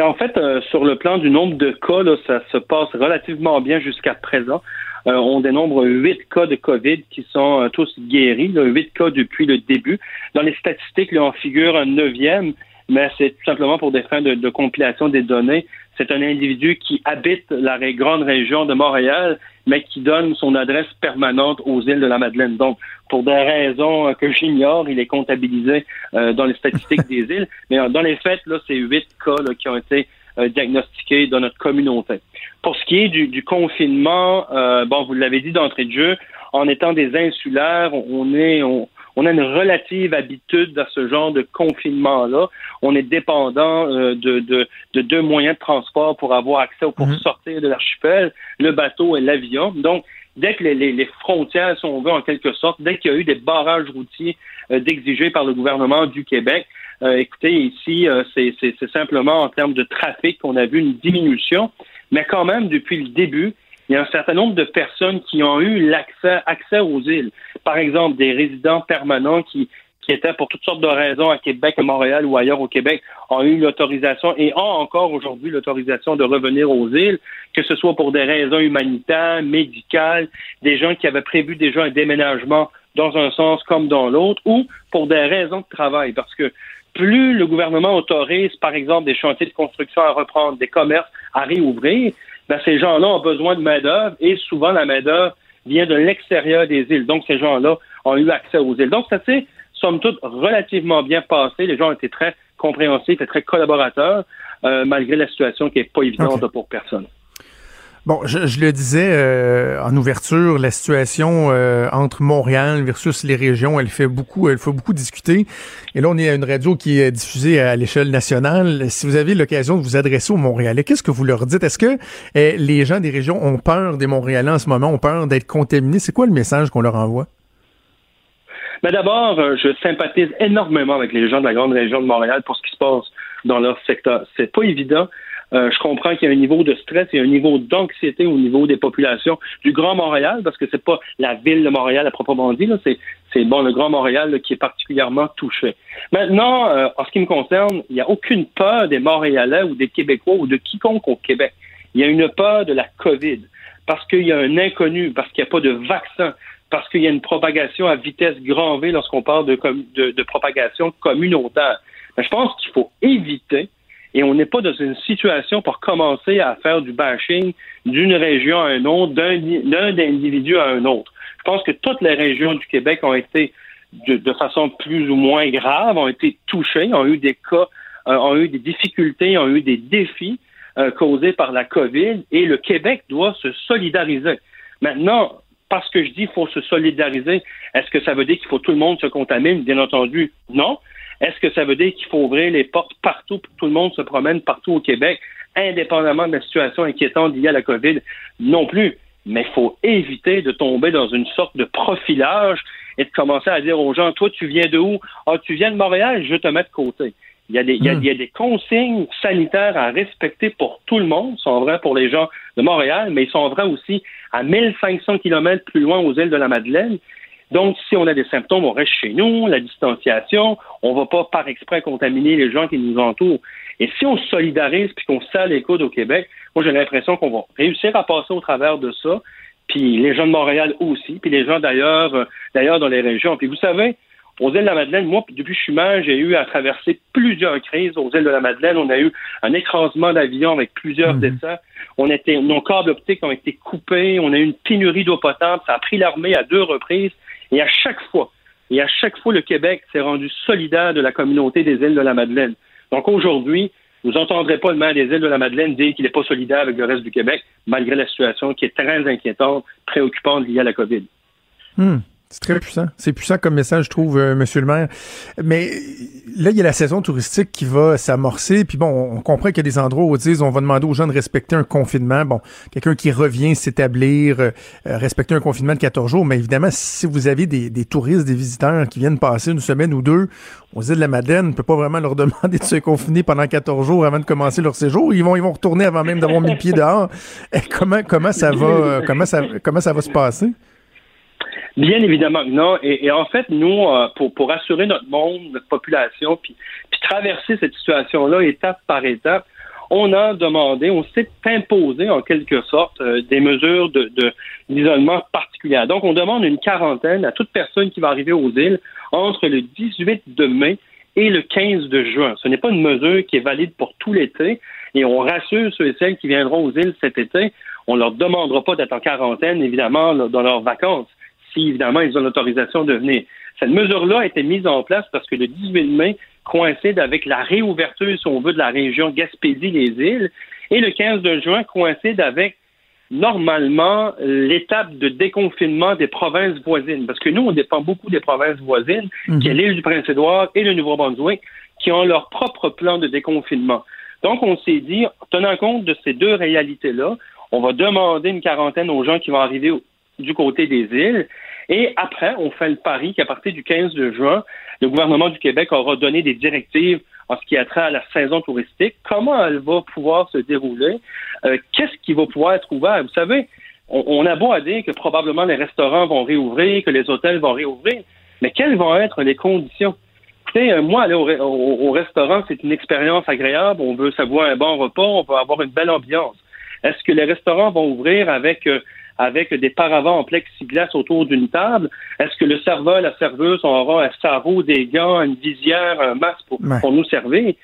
En fait, sur le plan du nombre de cas, ça se passe relativement bien jusqu'à présent. Euh, on dénombre huit cas de COVID qui sont euh, tous guéris, huit cas depuis le début. Dans les statistiques, là, on figure un neuvième, mais c'est tout simplement pour des fins de, de compilation des données. C'est un individu qui habite la grande région de Montréal, mais qui donne son adresse permanente aux îles de la Madeleine. Donc, pour des raisons euh, que j'ignore, il est comptabilisé euh, dans les statistiques des îles. Mais euh, dans les faits, là, c'est huit cas là, qui ont été euh, diagnostiqués dans notre communauté. Pour ce qui est du, du confinement, euh, bon, vous l'avez dit d'entrée de jeu, en étant des insulaires, on est, on, on a une relative habitude à ce genre de confinement-là. On est dépendant euh, de, de, de deux moyens de transport pour avoir accès ou pour Mhm. sortir de l'archipel, le bateau et l'avion. Donc, dès que les, les, les frontières, si on veut, en quelque sorte, dès qu'il y a eu des barrages routiers euh, d'exigés par le gouvernement du Québec, euh, écoutez, ici, euh, c'est simplement en termes de trafic qu'on a vu une diminution, mais quand même, depuis le début, il y a un certain nombre de personnes qui ont eu l'accès accès aux îles. Par exemple, des résidents permanents qui, qui étaient pour toutes sortes de raisons à Québec, à Montréal ou ailleurs au Québec, ont eu l'autorisation et ont encore aujourd'hui l'autorisation de revenir aux îles, que ce soit pour des raisons humanitaires, médicales, des gens qui avaient prévu déjà un déménagement dans un sens comme dans l'autre, ou pour des raisons de travail, parce que plus le gouvernement autorise, par exemple, des chantiers de construction à reprendre, des commerces à réouvrir, ben, ces gens-là ont besoin de main-d'œuvre et souvent la main-d'œuvre vient de l'extérieur des îles. Donc, ces gens-là ont eu accès aux îles. Donc, ça s'est, somme toute, relativement bien passé. Les gens ont été très compréhensifs et très collaborateurs, euh, malgré la situation qui n'est pas évidente pour personne. Bon, je, le disais euh, en ouverture, la situation euh, entre Montréal versus les régions, elle fait beaucoup, elle fait beaucoup discuter. Et là, on est à une radio qui est diffusée à l'échelle nationale. Si vous avez l'occasion de vous adresser aux Montréalais, qu'est-ce que vous leur dites? Est-ce que eh, les gens des régions ont peur des Montréalais en ce moment, ont peur d'être contaminés? C'est quoi le message qu'on leur envoie? Mais ben, d'abord, euh, je sympathise énormément avec les gens de la grande région de Montréal pour ce qui se passe dans leur secteur. C'est pas évident. Euh, je comprends qu'il y a un niveau de stress et un niveau d'anxiété au niveau des populations du Grand Montréal, parce que c'est pas la ville de Montréal à proprement dit, c'est, c'est bon le Grand Montréal qui est particulièrement touché. Maintenant, euh, en ce qui me concerne, il n'y a aucune peur des Montréalais ou des Québécois ou de quiconque au Québec. Il y a une peur de la COVID, parce qu'il y a un inconnu, parce qu'il n'y a pas de vaccin, parce qu'il y a une propagation à vitesse grand V lorsqu'on parle de, de, de propagation communautaire. Mais je pense qu'il faut éviter et on n'est pas dans une situation pour commencer à faire du bashing d'une région à une autre, d'un individu à un autre. Je pense que toutes les régions du Québec ont été de, façon plus ou moins grave, ont été touchées, ont eu des cas, euh, ont eu des difficultés, ont eu des défis euh, causés par la COVID et le Québec doit se solidariser. Maintenant, parce que je dis qu'il faut se solidariser, est-ce que ça veut dire qu'il faut tout le monde se contamine? Bien entendu, non. Est-ce que ça veut dire qu'il faut ouvrir les portes partout pour que tout le monde se promène partout au Québec, indépendamment de la situation inquiétante liée à la COVID? Non plus? Mais il faut éviter de tomber dans une sorte de profilage et de commencer à dire aux gens, toi, tu viens de où? Ah, tu viens de Montréal, je te mets de côté. Il y, a des, il, y a, hmm. des consignes sanitaires à respecter pour tout le monde, Ils sont vraies pour les gens de Montréal, mais ils sont vrais aussi à 1500 kilomètres plus loin aux îles de la Madeleine. Donc, si on a des symptômes, on reste chez nous, la distanciation, on ne va pas par exprès contaminer les gens qui nous entourent. Et si on se solidarise puis qu'on serre les coudes au Québec, moi j'ai l'impression qu'on va réussir à passer au travers de ça. Puis les gens de Montréal aussi, puis les gens d'ailleurs, euh, d'ailleurs dans les régions. Puis vous savez, aux îles de la Madeleine, moi, depuis que je suis maire, j'ai eu à traverser plusieurs crises aux îles de la Madeleine. On a eu un écrasement d'avions avec plusieurs mhm. décès. On était, nos câbles optiques ont été coupés. On a eu une pénurie d'eau potable. Ça a pris l'armée à deux reprises. Et à chaque fois, et à chaque fois, le Québec s'est rendu solidaire de la communauté des îles de la Madeleine. Donc aujourd'hui, vous n'entendrez pas le maire des îles de la Madeleine dire qu'il n'est pas solidaire avec le reste du Québec, malgré la situation qui est très inquiétante, préoccupante liée à la COVID. Hmm. C'est très puissant. C'est puissant comme message, je trouve, euh, Monsieur le maire. Mais là, il y a la saison touristique qui va s'amorcer. Puis bon, on comprend qu'il y a des endroits où on va demander aux gens de respecter un confinement. Bon, quelqu'un qui revient s'établir, euh, euh, respecter un confinement de 14 jours. Mais évidemment, si vous avez des, des, touristes, des visiteurs qui viennent passer une semaine ou deux aux îles de la Madeleine, on peut pas vraiment leur demander de se confiner pendant 14 jours avant de commencer leur séjour. Ils vont, ils retourner avant même d'avoir mis le pied dehors. comment, comment comment comment ça va se passer? Bien évidemment non. Et, en fait, nous, euh, pour, pour assurer notre monde, notre population, puis, traverser cette situation-là étape par étape, on a demandé, on s'est imposé en quelque sorte euh, des mesures de, d'isolement particulières. Donc, on demande une quarantaine à toute personne qui va arriver aux îles entre le 18 de mai et le 15 de juin. Ce n'est pas une mesure qui est valide pour tout l'été et on rassure ceux et celles qui viendront aux îles cet été. On leur demandera pas d'être en quarantaine, évidemment, dans leurs vacances si évidemment ils ont l'autorisation de venir. Cette mesure-là a été mise en place parce que le 18 mai coïncide avec la réouverture, si on veut, de la région Gaspésie-les-Îles, et le 15 de juin coïncide avec normalement l'étape de déconfinement des provinces voisines, parce que nous, on dépend beaucoup des provinces voisines, mhm. qui est l'île du Prince-Édouard et le Nouveau-Brunswick, qui ont leur propre plan de déconfinement. Donc, on s'est dit, tenant compte de ces deux réalités-là, on va demander une quarantaine aux gens qui vont arriver du côté des îles. Et après, on fait le pari qu'à partir du 15 de juin, le gouvernement du Québec aura donné des directives en ce qui a trait à la saison touristique, comment elle va pouvoir se dérouler, euh, qu'est-ce qui va pouvoir être ouvert? Vous savez, on, a beau à dire que probablement les restaurants vont réouvrir, que les hôtels vont réouvrir, mais quelles vont être les conditions? Écoutez, euh, moi, aller au, restaurant, c'est une expérience agréable. On veut savoir un bon repas, on veut avoir une belle ambiance. Est-ce que les restaurants vont ouvrir avec euh, avec des paravents en plexiglas autour d'une table, est-ce que le serveur, la serveuse aura un sarrau, des gants, une visière, un masque pour, nous servir?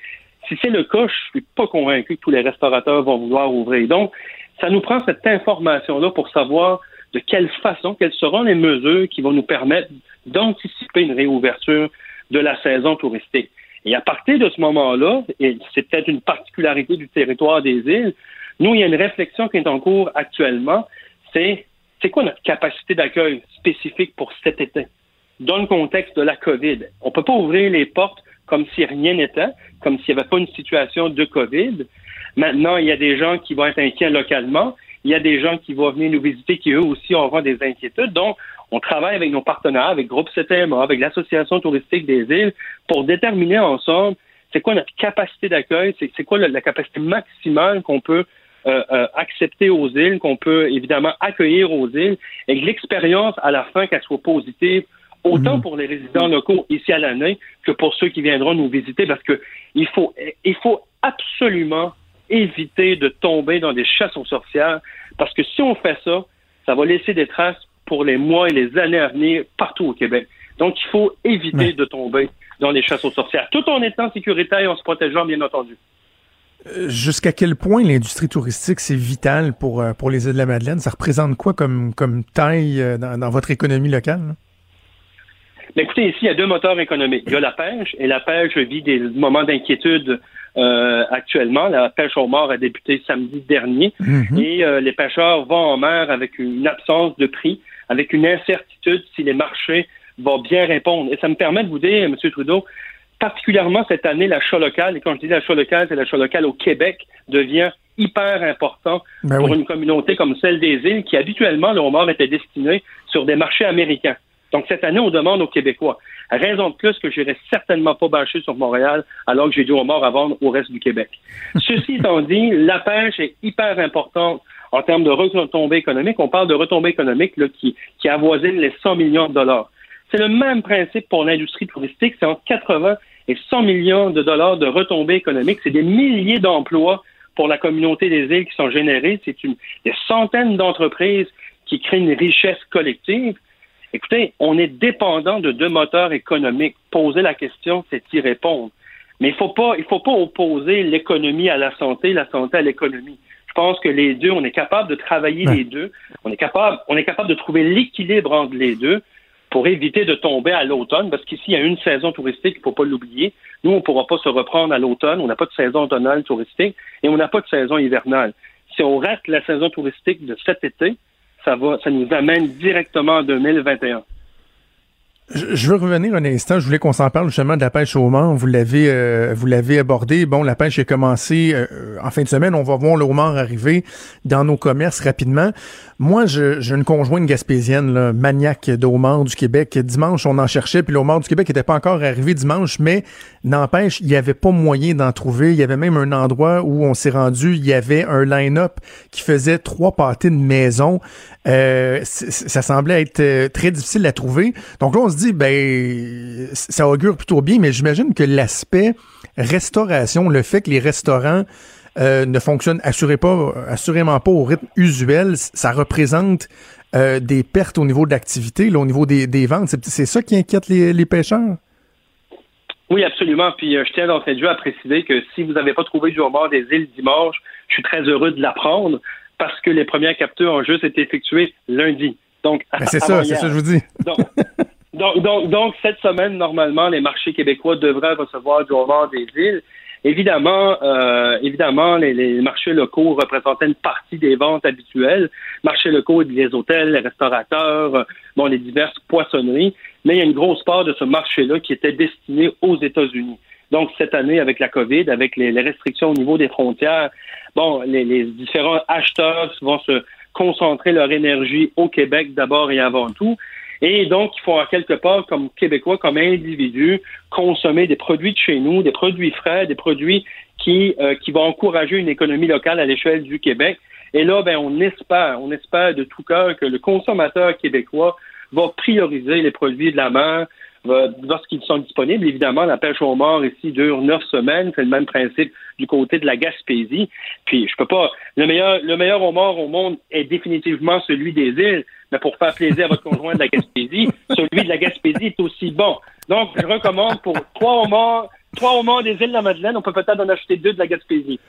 Si c'est le cas, je suis pas convaincu que tous les restaurateurs vont vouloir ouvrir. Donc, ça nous prend cette information-là pour savoir de quelle façon, quelles seront les mesures qui vont nous permettre d'anticiper une réouverture de la saison touristique. Et à partir de ce moment-là, et c'est peut-être une particularité du territoire des îles, nous, il y a une réflexion qui est en cours actuellement, c'est quoi notre capacité d'accueil spécifique pour cet été? Dans le contexte de la COVID? On ne peut pas ouvrir les portes comme si rien n'était, comme s'il n'y avait pas une situation de COVID. Maintenant, il y a des gens qui vont être inquiets localement. Il y a des gens qui vont venir nous visiter qui, eux aussi, auront des inquiétudes. Donc, on travaille avec nos partenaires, avec Groupe CTMA, avec l'Association touristique des îles, pour déterminer ensemble c'est quoi notre capacité d'accueil, c'est quoi la, capacité maximale qu'on peut euh, euh, accepter aux îles, qu'on peut évidemment accueillir aux îles, et que l'expérience à la fin qu'elle soit positive, autant mhm. pour les résidents locaux ici à l'année que pour ceux qui viendront nous visiter, parce que il faut, il faut absolument éviter de tomber dans des chasses aux sorcières, parce que si on fait ça, ça va laisser des traces pour les mois et les années à venir partout au Québec. Donc, il faut éviter de tomber dans les chasses aux sorcières, tout en étant sécuritaire et en se protégeant, bien entendu. Jusqu'à quel point l'industrie touristique, c'est vital pour, euh, pour les îles de la Madeleine? Ça représente quoi comme, comme taille euh, dans, votre économie locale? Ben, écoutez, ici, il y a deux moteurs économiques. Il y a la pêche, et la pêche vit des moments d'inquiétude euh, actuellement. La pêche au mort a débuté samedi dernier mhm. et euh, les pêcheurs vont en mer avec une absence de prix, avec une incertitude si les marchés vont bien répondre. Et ça me permet de vous dire, M. Trudeau, particulièrement cette année, l'achat local, et quand je dis l'achat local, c'est l'achat local au Québec, devient hyper important ben pour une communauté comme celle des îles qui habituellement, le homard était destiné sur des marchés américains. Donc, cette année, on demande aux Québécois. Raison de plus que je n'irai certainement pas bâcher sur Montréal alors que j'ai du homard à vendre au reste du Québec. Ceci étant dit, la pêche est hyper importante en termes de retombées économiques. On parle de retombées économiques là, qui, qui avoisinent les 100 millions de dollars. C'est le même principe pour l'industrie touristique. C'est entre 80 et 100 millions de dollars de retombées économiques. C'est des milliers d'emplois pour la communauté des îles qui sont générés. C'est des centaines d'entreprises qui créent une richesse collective. Écoutez, on est dépendant de deux moteurs économiques. Poser la question, c'est y répondre. Mais il faut pas, il faut pas opposer l'économie à la santé, la santé à l'économie. Je pense que les deux, on est capable de travailler les deux. On est capable, on est capable de trouver l'équilibre entre les deux pour éviter de tomber à l'automne, parce qu'ici, il y a une saison touristique, il ne faut pas l'oublier. Nous, on ne pourra pas se reprendre à l'automne, on n'a pas de saison automnale touristique et on n'a pas de saison hivernale. Si on rate la saison touristique de cet été, ça va, ça nous amène directement en 2021. Je veux revenir un instant. Je voulais qu'on s'en parle justement de la pêche au Mans. Vous l'avez, euh, vous l'avez abordé. Bon, la pêche est commencée euh, en fin de semaine. On va voir le arriver dans nos commerces rapidement. Moi, j'ai une conjointe gaspésienne, là, maniaque de homard du Québec. Dimanche, on en cherchait, puis le du Québec n'était pas encore arrivé dimanche, mais n'empêche, il n'y avait pas moyen d'en trouver. Il y avait même un endroit où on s'est rendu, il y avait un line-up qui faisait trois pâtés de maison. Euh, ça semblait être très difficile à trouver. Donc là, on se dit, ben, ça augure plutôt bien, mais j'imagine que l'aspect restauration, le fait que les restaurants euh, ne fonctionnent pas, assurément pas au rythme usuel, ça représente euh, des pertes au niveau de l'activité, au niveau des, ventes. C'est ça qui inquiète les, pêcheurs? Oui, absolument. Puis euh, je tiens dans cette jeu à préciser que si vous n'avez pas trouvé du homard des îles dimanche, je suis très heureux de l'apprendre parce que les premières captures ont juste été effectuées lundi. Donc, ben, c'est ça, c'est ça que je vous dis. Donc, donc, donc, cette semaine, normalement, les marchés québécois devraient recevoir du homard des îles. Évidemment, euh, évidemment, les, marchés locaux représentaient une partie des ventes habituelles. Marchés locaux, les hôtels, les restaurateurs, bon, les diverses poissonneries. Mais il y a une grosse part de ce marché-là qui était destiné aux États-Unis. Donc, cette année, avec la COVID, avec les, restrictions au niveau des frontières, bon, les, les différents acheteurs vont se concentrer leur énergie au Québec d'abord et avant tout. Et donc, il faut quelque part, comme Québécois, comme individu, consommer des produits de chez nous, des produits frais, des produits qui, euh, qui vont encourager une économie locale à l'échelle du Québec. Et là, ben, on espère, on espère de tout cœur que le consommateur québécois va prioriser les produits de la mer, lorsqu'ils sont disponibles. Évidemment, la pêche au mort ici dure neuf semaines. C'est le même principe du côté de la Gaspésie. Puis, je peux pas. Le meilleur, le meilleur homard au monde est définitivement celui des îles. Mais pour faire plaisir à votre conjoint de la Gaspésie, celui de la Gaspésie est aussi bon. Donc, je recommande pour trois homards, trois homards des îles de la Madeleine, on peut peut-être en acheter deux de la Gaspésie.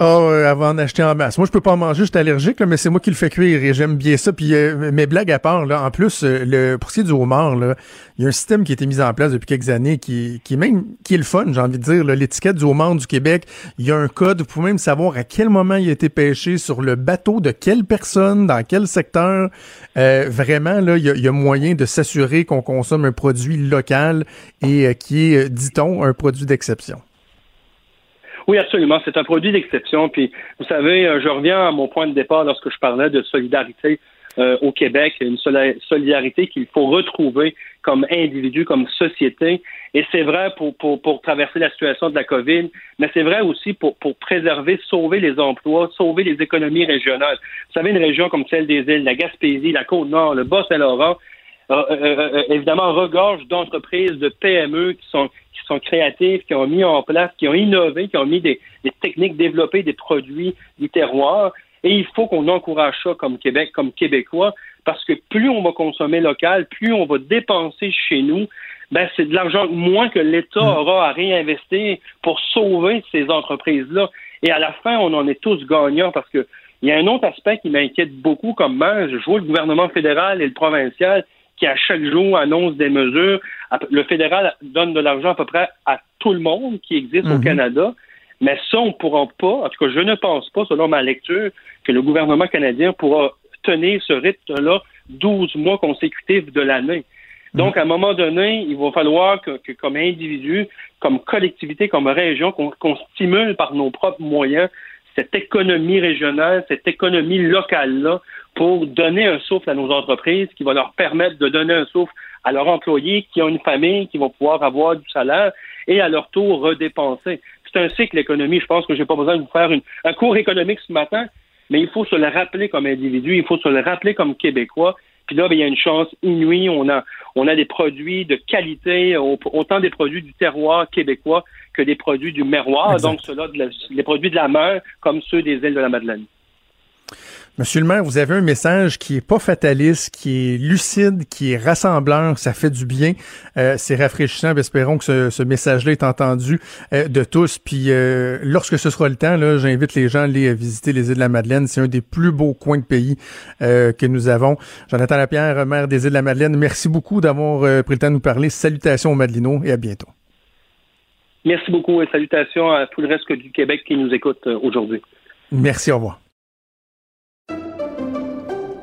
Ah, euh, avant d'acheter en masse. Moi, je peux pas en manger, je suis allergique, là, mais c'est moi qui le fais cuire et j'aime bien ça. Puis euh, mes blagues à part, là, en plus, euh, le, pour ce qui est du homard, là, il y a un système qui a été mis en place depuis quelques années qui, qui est même qui est le fun, j'ai envie de dire. L'étiquette du homard du Québec, il y a un code. Vous pouvez même savoir à quel moment il a été pêché, sur le bateau de quelle personne, dans quel secteur. Euh, vraiment, là, il y, a, il y a moyen de s'assurer qu'on consomme un produit local et euh, qui est, euh, dit-on, un produit d'exception. Oui, absolument. C'est un produit d'exception. Puis, vous savez, euh, je reviens à mon point de départ lorsque je parlais de solidarité euh, au Québec, une soli- solidarité qu'il faut retrouver comme individu, comme société. Et c'est vrai pour, pour, pour traverser la situation de la COVID, mais c'est vrai aussi pour, pour préserver, sauver les emplois, sauver les économies régionales. Vous savez, une région comme celle des îles, la Gaspésie, la Côte-Nord, le Bas-Saint-Laurent, euh, euh, euh, évidemment regorge d'entreprises, de PME qui sont qui sont créatives, qui ont mis en place, qui ont innové, qui ont mis des, des techniques, développé des produits du terroir. Et il faut qu'on encourage ça comme Québec, comme Québécois, parce que plus on va consommer local, plus on va dépenser chez nous, ben c'est de l'argent moins que l'État aura à réinvestir pour sauver ces entreprises-là. Et à la fin, on en est tous gagnants parce que il y a un autre aspect qui m'inquiète beaucoup comme moi. Je vois le gouvernement fédéral et le provincial qui, à chaque jour, annoncent des mesures. Le fédéral donne de l'argent à peu près à tout le monde qui existe au Mhm. Canada. Mais ça, on ne pourra pas, en tout cas, je ne pense pas, selon ma lecture, que le gouvernement canadien pourra tenir ce rythme-là 12 mois consécutifs de l'année. Donc, à un moment donné, il va falloir que, que comme individu, comme collectivité, comme région, qu'on qu'on stimule par nos propres moyens cette économie régionale, cette économie locale-là, pour donner un souffle à nos entreprises, qui va leur permettre de donner un souffle à leurs employés qui ont une famille, qui vont pouvoir avoir du salaire et à leur tour redépenser. C'est un cycle économique. Je pense que j'ai pas besoin de vous faire une- un cours économique ce matin, mais il faut se le rappeler comme individu, il faut se le rappeler comme Québécois. Puis là, ben, il y a une chance inouïe. On a, on a des produits de qualité, au- autant des produits du terroir québécois que des produits du miroir, Exact. donc ceux-là, de la- les produits de la mer, comme ceux des îles de la Madeleine. Monsieur le maire, vous avez un message qui est pas fataliste, qui est lucide, qui est rassembleur, ça fait du bien. Euh, c'est rafraîchissant. Espérons que ce, ce message-là est entendu euh, de tous. Puis euh, lorsque ce sera le temps, là, j'invite les gens à aller visiter les îles de la Madeleine. C'est un des plus beaux coins de pays euh, que nous avons. Jonathan Lapierre, maire des îles de la Madeleine, merci beaucoup d'avoir pris le temps de nous parler. Salutations aux Madelinots et à bientôt. Merci beaucoup et salutations à tout le reste du Québec qui nous écoute aujourd'hui. Merci, au revoir.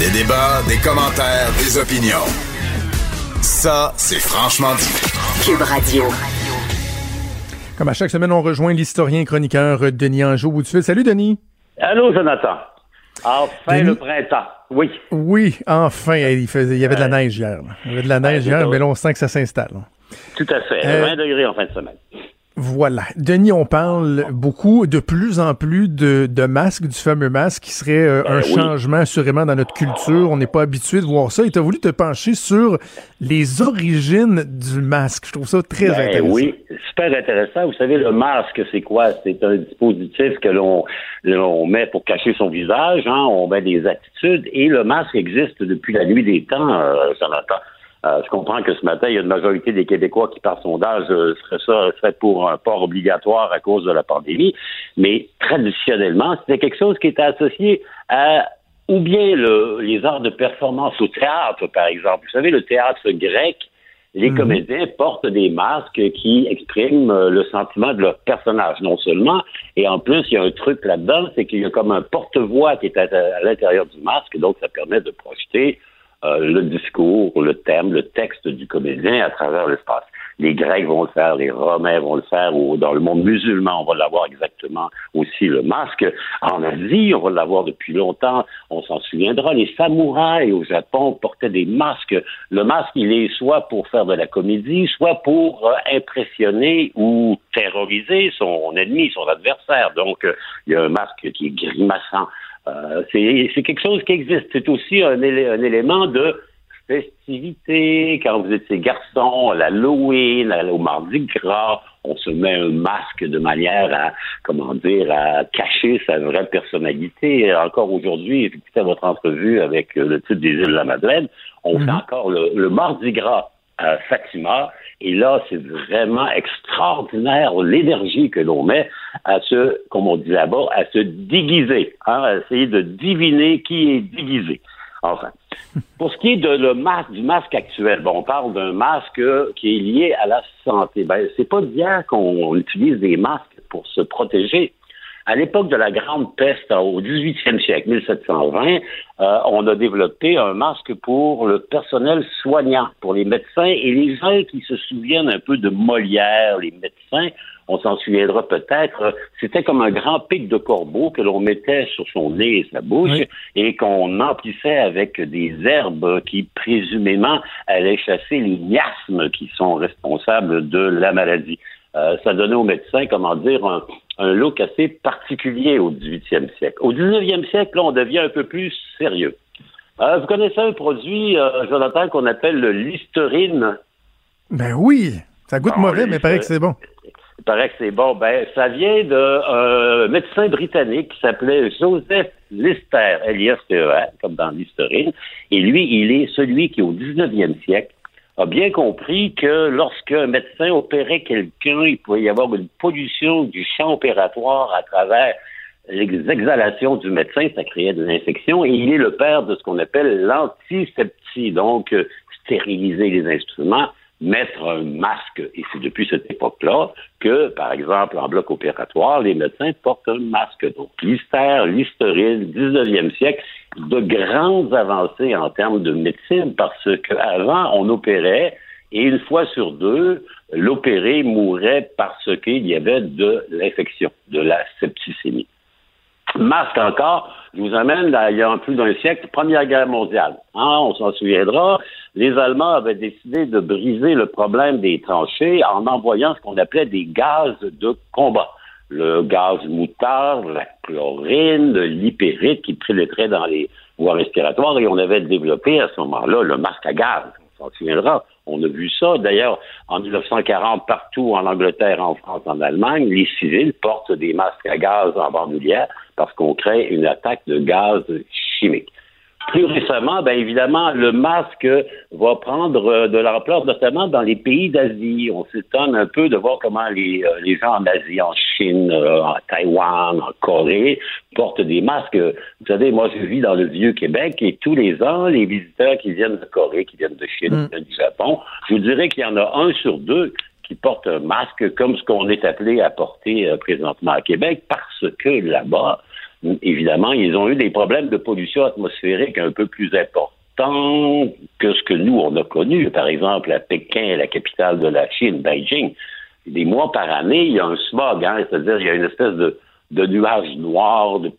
Des débats, des commentaires, des opinions. Ça, c'est franchement dit. Cube Radio. Comme à chaque semaine, on rejoint l'historien et chroniqueur Denis Anjou bout. Salut Denis. Allô, Jonathan. Enfin, Denis? le printemps. Oui. Oui, enfin, il, faisait, il y avait de la neige hier. là. Il y avait de la neige Ouais, hier, mais là, on sent que ça s'installe. Tout à fait. Euh, 20 degrés en fin de semaine. Voilà. Denis, on parle beaucoup, de plus en plus de, de masques, du fameux masque qui serait euh, un Ben oui. changement assurément dans notre culture. On n'est pas habitué de voir ça. Et tu as voulu te pencher sur les origines du masque. Je trouve ça très Ben intéressant. oui, super intéressant. Vous savez, le masque, c'est quoi? C'est un dispositif que l'on l'on met pour cacher son visage, hein? on met des attitudes, et le masque existe depuis la nuit des temps, euh, Jonathan. Euh, je comprends que ce matin, il y a une majorité des Québécois qui, par sondage, euh, serait ça serait pour un port obligatoire à cause de la pandémie, mais traditionnellement, c'était quelque chose qui était associé à ou bien le- les arts de performance au théâtre, par exemple. Vous savez, le théâtre grec, les Mhm. comédiens portent des masques qui expriment euh, le sentiment de leur personnage, non seulement, et en plus, il y a un truc là-dedans, c'est qu'il y a comme un porte-voix qui est à, à l'intérieur du masque, donc ça permet de projeter euh, le discours, le thème, le texte du comédien à travers l'espace. les Grecs vont le faire, les Romains vont le faire, ou dans le monde musulman, on va l'avoir exactement aussi le masque. En Asie, on va l'avoir depuis longtemps, on s'en souviendra, les samouraïs au Japon portaient des masques. Le masque, il est soit pour faire de la comédie, soit pour euh, impressionner ou terroriser son ennemi, son adversaire. Donc, euh, il y a un masque qui est grimaçant. Euh, c'est quelque chose qui existe. C'est aussi un, un élément de festivité, quand vous étiez garçon, à l'Halloween, au Mardi Gras, on se met un masque de manière à, comment dire, à cacher sa vraie personnalité. Encore aujourd'hui, écoutez votre entrevue avec le titre des îles de la Madeleine, on fait encore le, Mardi Gras à Fatima. Et là, c'est vraiment extraordinaire l'énergie que l'on met à se, comme on dit là-bas, à se déguiser, hein, à essayer de deviner qui est déguisé. Enfin, pour ce qui est de le masque, du masque actuel, bon, on parle d'un masque qui est lié à la santé. Ben, c'est pas d'hier qu'on utilise des masques pour se protéger. À l'époque de la Grande Peste, au 18e siècle, 1720, euh, on a développé un masque pour le personnel soignant, pour les médecins et les gens qui se souviennent un peu de Molière, les médecins. On s'en souviendra peut-être, c'était comme un grand pic de corbeau que l'on mettait sur son nez et sa bouche et qu'on emplissait avec des herbes qui présumément allaient chasser les miasmes qui sont responsables de la maladie. Euh, ça donnait aux médecins, comment dire, un, look assez particulier au 18e siècle. Au 19e siècle, là, on devient un peu plus sérieux. Euh, vous connaissez un produit, euh, Jonathan, qu'on appelle le Listerine? Ben oui, ça goûte mauvais, mais il paraît que c'est bon. Il paraît que c'est bon. Ben, ça vient d'un médecin britannique qui s'appelait Joseph Lister, L-I-S-T-E-R, comme dans l'historine. Et lui, il est celui qui, au 19e siècle, a bien compris que lorsqu'un médecin opérait quelqu'un, il pouvait y avoir une pollution du champ opératoire à travers les exhalations du médecin, ça créait de l'infection, et il est le père de ce qu'on appelle l'antiseptie, donc euh, stériliser les instruments, mettre un masque. Et c'est depuis cette époque-là que, par exemple, en bloc opératoire, les médecins portent un masque. Donc, l'hystère, l'hystérine, 19e siècle, de grandes avancées en termes de médecine parce qu'avant, on opérait et une fois sur deux, l'opéré mourait parce qu'il y avait de l'infection, de la septicémie. Masque encore, je vous amène il y a plus d'un siècle, Première Guerre mondiale. Hein, on s'en souviendra. Les Allemands avaient décidé de briser le problème des tranchées en envoyant ce qu'on appelait des gaz de combat. Le gaz moutarde, la chlorine, l'hypérite qui pénétrait dans les voies respiratoires et on avait développé à ce moment-là le masque à gaz. On s'en souviendra. On a vu ça. D'ailleurs, en 1940, partout en Angleterre, en France, en Allemagne, les civils portent des masques à gaz en bandoulière parce qu'on crée une attaque de gaz chimique. Plus récemment, bien évidemment, le masque va prendre euh, de l'ampleur, notamment dans les pays d'Asie. On s'étonne un peu de voir comment les, euh, les gens en Asie, en Chine, euh, en Taïwan, en Corée, portent des masques. Vous savez, moi, je vis dans le vieux Québec et tous les ans, les visiteurs qui viennent de Corée, qui viennent de Chine, qui mm. viennent du Japon, je vous dirais qu'il y en a un sur deux qui porte un masque comme ce qu'on est appelé à porter présentement à Québec parce que là-bas, évidemment, ils ont eu des problèmes de pollution atmosphérique un peu plus importants que ce que nous, on a connu. Par exemple, à Pékin, la capitale de la Chine, Beijing, des mois par année, il y a un smog, hein, c'est-à-dire il y a une espèce de, nuage noir de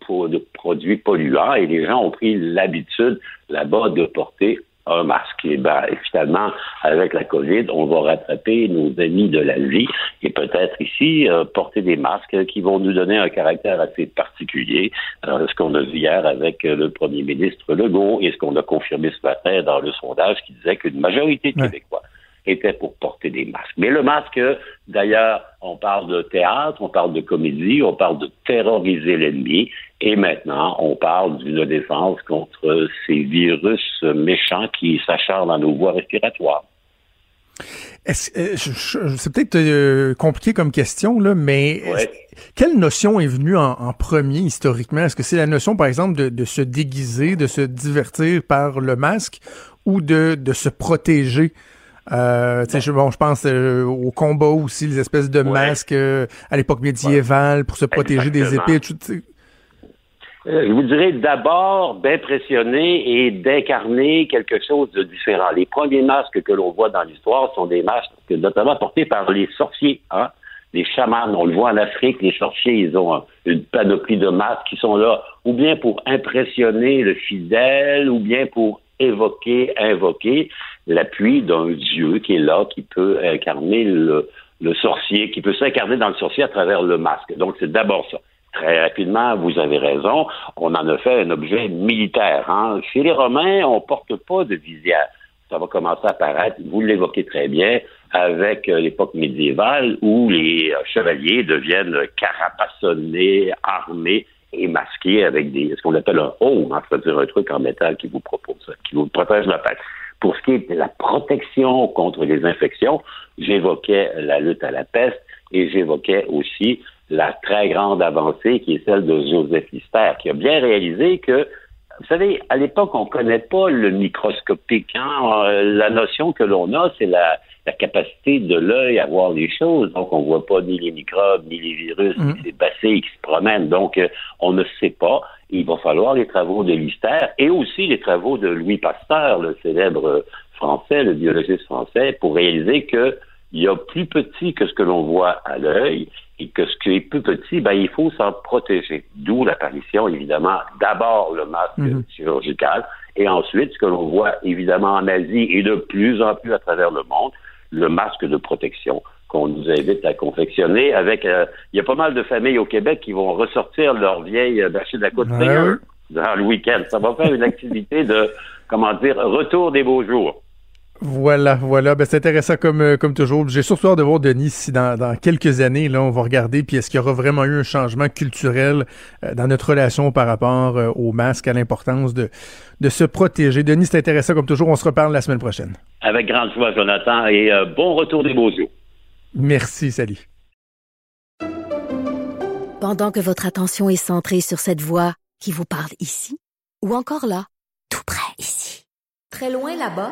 produits polluants et les gens ont pris l'habitude là-bas de porter un masque. Et ben, finalement, avec la COVID, on va rattraper nos amis de la vie et peut-être ici euh, porter des masques qui vont nous donner un caractère assez particulier. Euh, ce qu'on a vu hier avec euh, le premier ministre Legault et ce qu'on a confirmé ce matin dans le sondage qui disait qu'une majorité de Québécois était pour porter des masques. Mais le masque, d'ailleurs, on parle de théâtre, on parle de comédie, on parle de terroriser l'ennemi, et maintenant, on parle d'une défense contre ces virus méchants qui s'acharnent dans nos voies respiratoires. Euh, c'est peut-être euh, compliqué comme question, là, mais quelle notion est venue en, premier historiquement? Est-ce que c'est la notion, par exemple, de, de, se déguiser, de se divertir par le masque ou de, de se protéger? Euh, je, bon, je pense euh, au combat aussi, les espèces de masques euh, à l'époque médiévale pour se protéger des épées. Euh, je vous dirais d'abord d'impressionner et d'incarner quelque chose de différent. Les premiers masques que l'on voit dans l'histoire sont des masques notamment portés par les sorciers, hein? les chamans. On le voit en Afrique, les sorciers, ils ont une panoplie de masques qui sont là, ou bien pour impressionner le fidèle, ou bien pour évoquer, invoquer l'appui d'un dieu qui est là, qui peut incarner le, le sorcier, qui peut s'incarner dans le sorcier à travers le masque. Donc c'est d'abord ça. Très rapidement, vous avez raison, on en a fait un objet militaire. Hein. Chez les Romains, on porte pas de visière. Ça va commencer à apparaître, vous l'évoquez très bien, avec euh, l'époque médiévale où les euh, chevaliers deviennent carapassonnés, armés et masqués avec des, ce qu'on appelle un home, hein, c'est-à-dire un truc en métal qui vous propose, qui vous protège la tête. Pour ce qui est de la protection contre les infections, j'évoquais la lutte à la peste et j'évoquais aussi la très grande avancée qui est celle de Joseph Lister, qui a bien réalisé que, vous savez, à l'époque, on ne connaît pas le microscopique. Hein? Euh, la notion que l'on a, c'est la, capacité de l'œil à voir les choses. Donc, on ne voit pas ni les microbes, ni les virus, ni mm. les bacilles qui se promènent. Donc, euh, on ne sait pas. Il va falloir les travaux de Lister et aussi les travaux de Louis Pasteur, le célèbre français, le biologiste français, pour réaliser que il y a plus petit que ce que l'on voit à l'œil et que ce qui est plus petit, ben, il faut s'en protéger. D'où l'apparition, évidemment, d'abord le masque mhm. chirurgical et ensuite ce que l'on voit évidemment en Asie et de plus en plus à travers le monde, le masque de protection qu'on nous invite à confectionner avec euh, il y a pas mal de familles au Québec qui vont ressortir leur vieille bâchée de la côte dans le week-end. Ça va faire une activité de comment dire retour des beaux jours. Voilà, voilà. Ben, c'est intéressant comme, euh, comme toujours. J'ai surtout hâte de voir Denis si dans, dans, quelques années, là, on va regarder, puis est-ce qu'il y aura vraiment eu un changement culturel euh, dans notre relation par rapport euh, au masque, à l'importance de, de se protéger. Denis, c'est intéressant comme toujours. On se reparle la semaine prochaine. Avec grande joie, Jonathan, et bon retour des beaux yeux. Merci, salut. Pendant que votre attention est centrée sur cette voix qui vous parle ici, ou encore là, tout près ici, très loin là-bas,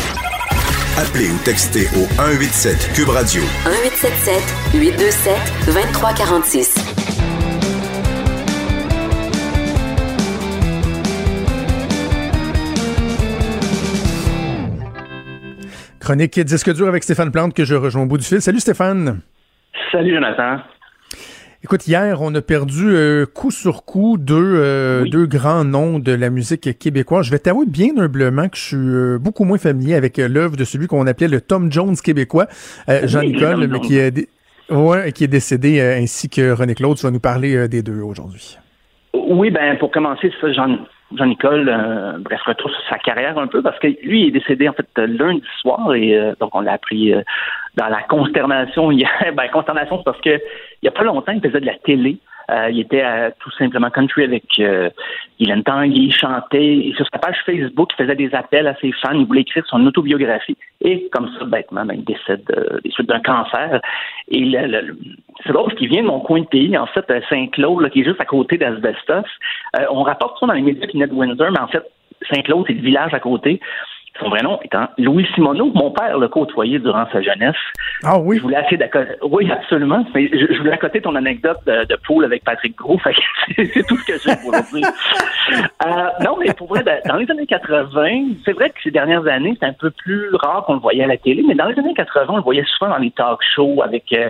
Appelez ou textez au 187 Cube Radio. 1877 827 2346. Chronique Disque dur avec Stéphane Plante que je rejoins au bout du fil. Salut Stéphane. Salut Jonathan. Écoute, hier, on a perdu euh, coup sur coup deux, euh, deux grands noms de la musique québécoise. Je vais t'avouer bien humblement que je suis euh, beaucoup moins familier avec l'œuvre de celui qu'on appelait le Tom Jones québécois, Jean-Nicole, mais qui est, ouais, qui est décédé, ainsi que René Claude. Tu vas nous parler des deux aujourd'hui. Oui, ben pour commencer, ça, Jean, Jean-Nicole, bref, retour sur sa carrière un peu, parce que lui est décédé en fait lundi soir, et donc on l'a appris dans la consternation hier. Ben, consternation, c'est parce que il y a pas longtemps, il faisait de la télé. Euh, il était tout simplement country avec euh, Hélène Tanguy, il chantait. Et sur sa page Facebook, il faisait des appels à ses fans. Il voulait écrire son autobiographie. Et comme ça, bêtement, ben, il décède euh, des suites d'un cancer. Et c'est drôle parce qu'il vient de mon coin de pays, en fait, Saint-Claude, qui est juste à côté d'Asbestos. Euh, on rapporte ça dans les médias qui de Windsor, mais en fait, Saint-Claude, c'est le village à côté. Son vrai nom étant Louis Simoneau. Mon père l'a côtoyé durant sa jeunesse. Ah oui? Je voulais d'accoter. Oui, absolument. Mais je, voulais accoter ton anecdote de, de poule avec Patrick Gros. c'est tout ce que j'ai pour dire. euh, non, mais pour vrai, dans les années 80, c'est vrai que ces dernières années, c'est un peu plus rare qu'on le voyait à la télé, mais dans les années 80, on le voyait souvent dans les talk shows avec euh,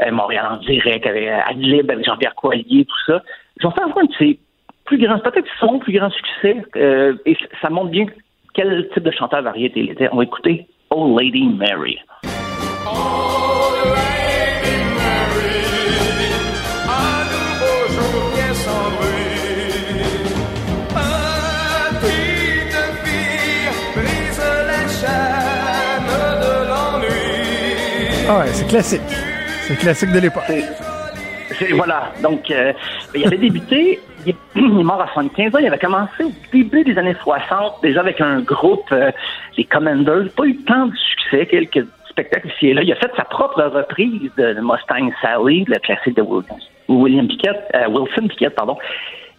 euh, Montréal en direct, avec euh, Adlib, avec Jean-Pierre Coallier, tout ça. J'en fais un de ses plus grands, peut-être son plus grand succès, et ça montre bien quel type de chanteur variété il était. On va écouter Old Lady Mary. Ah ouais, c'est classique. C'est classique de l'époque. Voilà. Donc, euh, il avait débuté il est, mort à 75 ans. Il avait commencé au début des années 60, déjà avec un groupe, euh, les Commanders. Pas eu tant de succès, quelques spectacles ici et là. Il a fait sa propre reprise de Mustang Sally, le classique de William Pickett, euh, Wilson Pickett, pardon.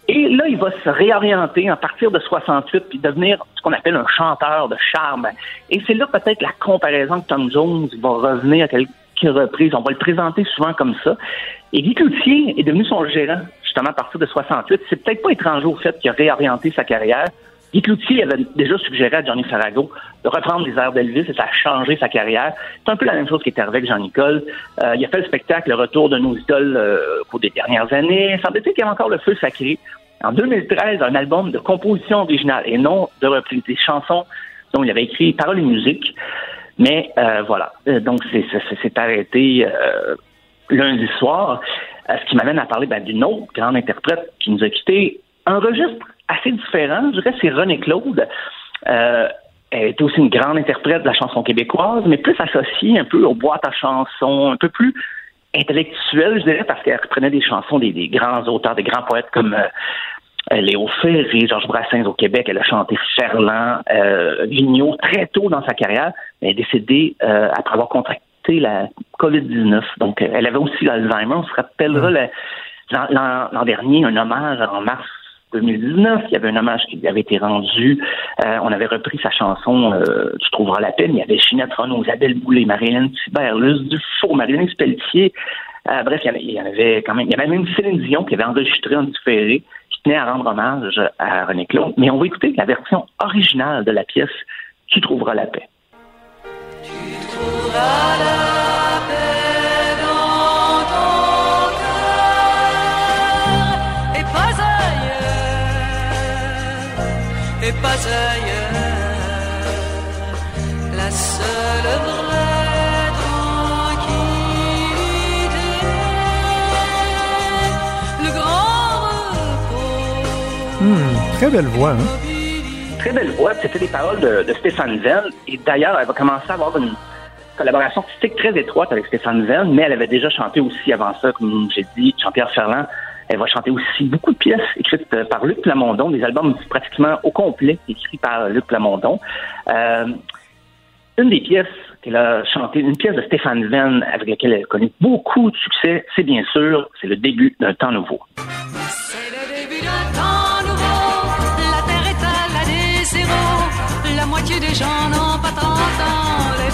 Et là, il va se réorienter à partir de 68 puis devenir ce qu'on appelle un chanteur de charme. Et c'est là peut-être la comparaison que Tom Jones va revenir à quelques reprises. On va le présenter souvent comme ça. Et Guy Cloutier est devenu son gérant, justement, à partir de 68. C'est peut-être pas étranger au fait qu'il a réorienté sa carrière. Guy Cloutier avait déjà suggéré à Johnny Farago de reprendre les airs d'Elvis et ça a changé sa carrière. C'est un peu la même chose qui est arrivé avec Jean-Nicole. Euh, il a fait le spectacle Le Retour de nos idoles euh, au cours des dernières années. Semble-t-il qu'il y a encore le feu sacré. En 2013, un album de composition originale et non de reprise des chansons dont il avait écrit paroles et musique. Mais euh, voilà, donc c'est arrêté lundi soir, ce qui m'amène à parler ben, d'une autre grande interprète qui nous a quittés. Un registre assez différent, je dirais, c'est René Claude. Euh, elle était aussi une grande interprète de la chanson québécoise, mais plus associée un peu aux boîtes à chansons, un peu plus intellectuelle, je dirais, parce qu'elle reprenait des chansons des, grands auteurs, des grands poètes comme euh, euh, Léo Ferré, Georges Brassens au Québec. Elle a chanté Ferland, euh, très tôt dans sa carrière. Elle est décédée euh, après avoir contracté la COVID-19. Donc, euh, elle avait aussi l'Alzheimer. On se rappellera le- l'an- dernier un hommage en mars 2019. Il y avait un hommage qui lui avait été rendu. Euh, on avait repris sa chanson euh, Tu trouveras la peine. Il y avait Ginette Renaud, Isabelle Boulay, Marie-Hélène Thibert, Luce Dufour, Marie-Hélène Pelletier. Euh, bref, il y, avait, il y en avait quand même. Il y avait même Céline Dion qui avait enregistré en différé, qui tenait à rendre hommage à René Claude. Mais on va écouter la version originale de la pièce Tu trouveras la paix. Très belle voix, hein? Très belle voix. C'était les paroles de, de Stéphane Venn. Et d'ailleurs, elle va commencer à avoir une collaboration artistique très étroite avec Stéphane Venn, mais elle avait déjà chanté aussi avant ça, comme j'ai dit, Jean-Pierre Ferland. Elle va chanter aussi beaucoup de pièces écrites euh, par Luc Plamondon, des albums pratiquement au complet écrits par Luc Plamondon. Euh, une des pièces qu'elle a chantées, une pièce de Stéphane Venn avec laquelle elle a connu beaucoup de succès, c'est bien sûr, c'est le début d'un temps nouveau. C'est le début d'un temps nouveau, la terre est à l'année zéro, la moitié des gens n'ont pas 30 ans,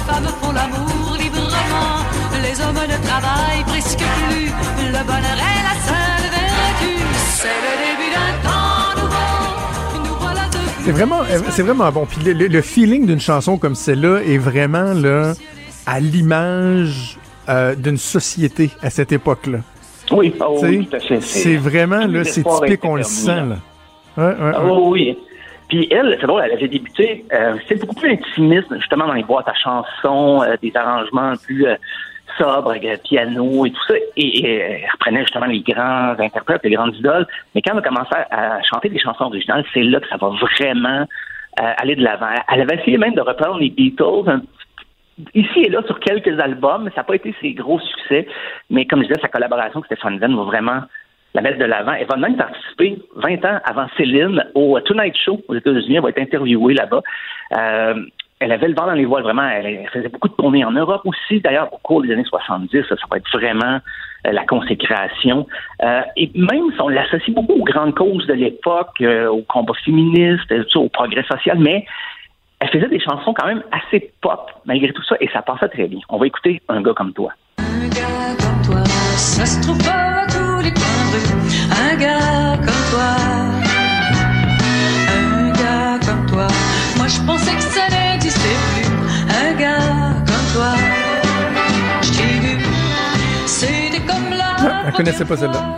femmes font l'amour librement, les hommes ne travaillent presque plus, le bonheur est la seule vertu, c'est le début d'un temps nouveau, nous voilà C'est vraiment, c'est vraiment bon. Puis le, le- le feeling d'une chanson comme celle-là est vraiment là à l'image euh, d'une société à cette époque-là. Oui, oh, oui, tout à fait. C'est vraiment là, les c'est typique, on le sent là. Ouais, ouais, Ah, ouais. oui, oui. Puis elle, c'est drôle, elle avait débuté, euh, c'est beaucoup plus intimiste, justement, dans les boîtes à chansons, euh, des arrangements plus euh, sobres, le piano et tout ça. Et, et elle reprenait justement les grands interprètes, les grandes idoles. Mais quand elle a commencé à, chanter des chansons originales, c'est là que ça va vraiment euh, aller de l'avant. Elle avait essayé même de reprendre les Beatles un ici et là sur quelques albums, ça n'a pas été ses gros succès. Mais comme je disais, sa collaboration avec Stéphane Venn va vraiment la mettre de l'avant. Elle va même participer 20 ans avant Céline au Tonight Show aux États-Unis. Elle va être interviewée là-bas. Euh, elle avait le vent dans les voiles, vraiment. Elle, faisait beaucoup de tournées en Europe aussi. D'ailleurs, au cours des années 70, ça, ça va être vraiment euh, la consécration. Euh, et même si on l'associe beaucoup aux grandes causes de l'époque, euh, au combat féministe, euh, tout ça, au progrès social, mais elle faisait des chansons quand même assez pop, malgré tout ça, et ça passait très bien. On va écouter Un gars comme toi. Un gars comme toi, pas gars comme toi, un gars comme toi. Moi je pensais que ça n'existait plus. Un gars comme toi, je t'ai vu. C'était comme la. Ah, elle connaissait pas celle-là.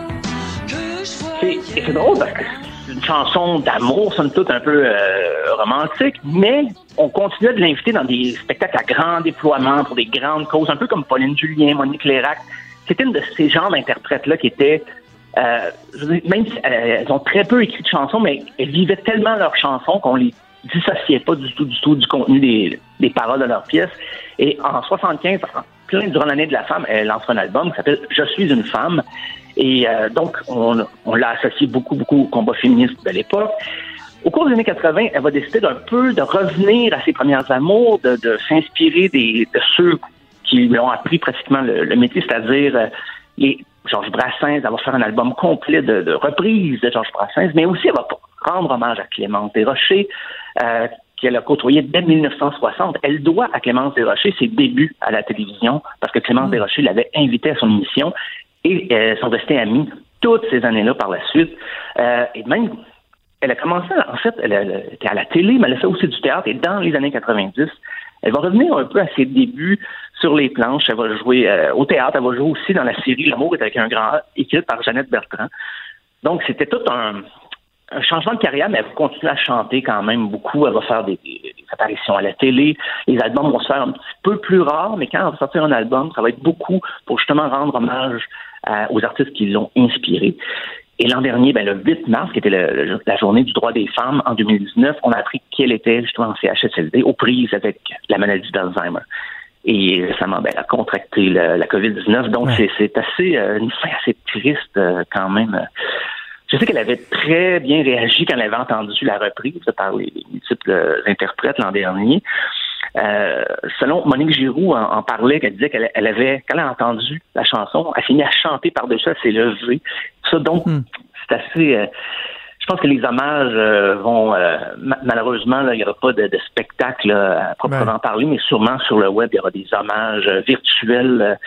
C'est- Et c'est drôle parce que c'est une chanson d'amour, somme toute un peu euh, romantique, mais on continuait de l'inviter dans des spectacles à grand déploiement pour des grandes causes, un peu comme Pauline Julien, Monique Lérac. C'était une de ces genres d'interprètes-là qui étaient, euh, je veux dire, même si euh, elles ont très peu écrit de chansons, mais elles vivaient tellement leurs chansons qu'on les dissociait pas du tout, du tout du contenu des, des paroles de leurs pièces. Et en 75, en plein durant l'année de la femme, elle lance un album qui s'appelle Je suis une femme. Et euh, donc, on, on l'a associé beaucoup, beaucoup au combat féministe de l'époque. Au cours des années 80, elle va décider d'un peu de revenir à ses premières amours, de, de s'inspirer des, de ceux qui lui ont appris pratiquement le, le métier, c'est-à-dire euh, les Georges Brassens. Elle va faire un album complet de, de reprises de Georges Brassens, mais aussi elle va rendre hommage à Clémence Desrochers, euh, qu'elle a côtoyé dès 1960. Elle doit à Clémence Desrochers ses débuts à la télévision, parce que Clémence Desrochers l'avait invitée à son émission, et euh, sont restés amis toutes ces années-là par la suite. Euh, et même, elle a commencé, en fait, elle, elle était à la télé, mais elle a fait aussi du théâtre, et dans les années 90, elle va revenir un peu à ses débuts sur les planches. Elle va jouer euh, au théâtre. Elle va jouer aussi dans la série L'amour est avec un grand A, écrite par Jeannette Bertrand. Donc, c'était tout un, un changement de carrière, mais elle va continuer à chanter quand même beaucoup. Elle va faire des, des- apparitions à la télé. Les albums vont se faire un petit peu plus rares, mais quand elle va sortir un album, ça va être beaucoup pour justement rendre hommage à- aux artistes qui l'ont inspiré. Et l'an dernier, ben, le 8 mars, qui était le- la journée du droit des femmes en 2019, on a appris qu'elle était justement en CHSLD aux prises avec la maladie d'Alzheimer. Et récemment, ben, elle a contracté la COVID-19. Donc, c'est- c'est assez euh, une fin assez triste euh, quand même. Je sais qu'elle avait très bien réagi quand elle avait entendu la reprise par les, les multiples interprètes l'an dernier. Euh, selon Monique Giroux en, en parlait, qu'elle disait qu'elle elle avait, quand elle a entendu la chanson, elle s'est mise à chanter par-dessus, elle s'est levée. Ça, donc, c'est assez. euh, je pense que les hommages euh, vont euh, ma- malheureusement là, il n'y aura pas de, de spectacle là, à proprement parler, mais sûrement sur le web il y aura des hommages euh, virtuels.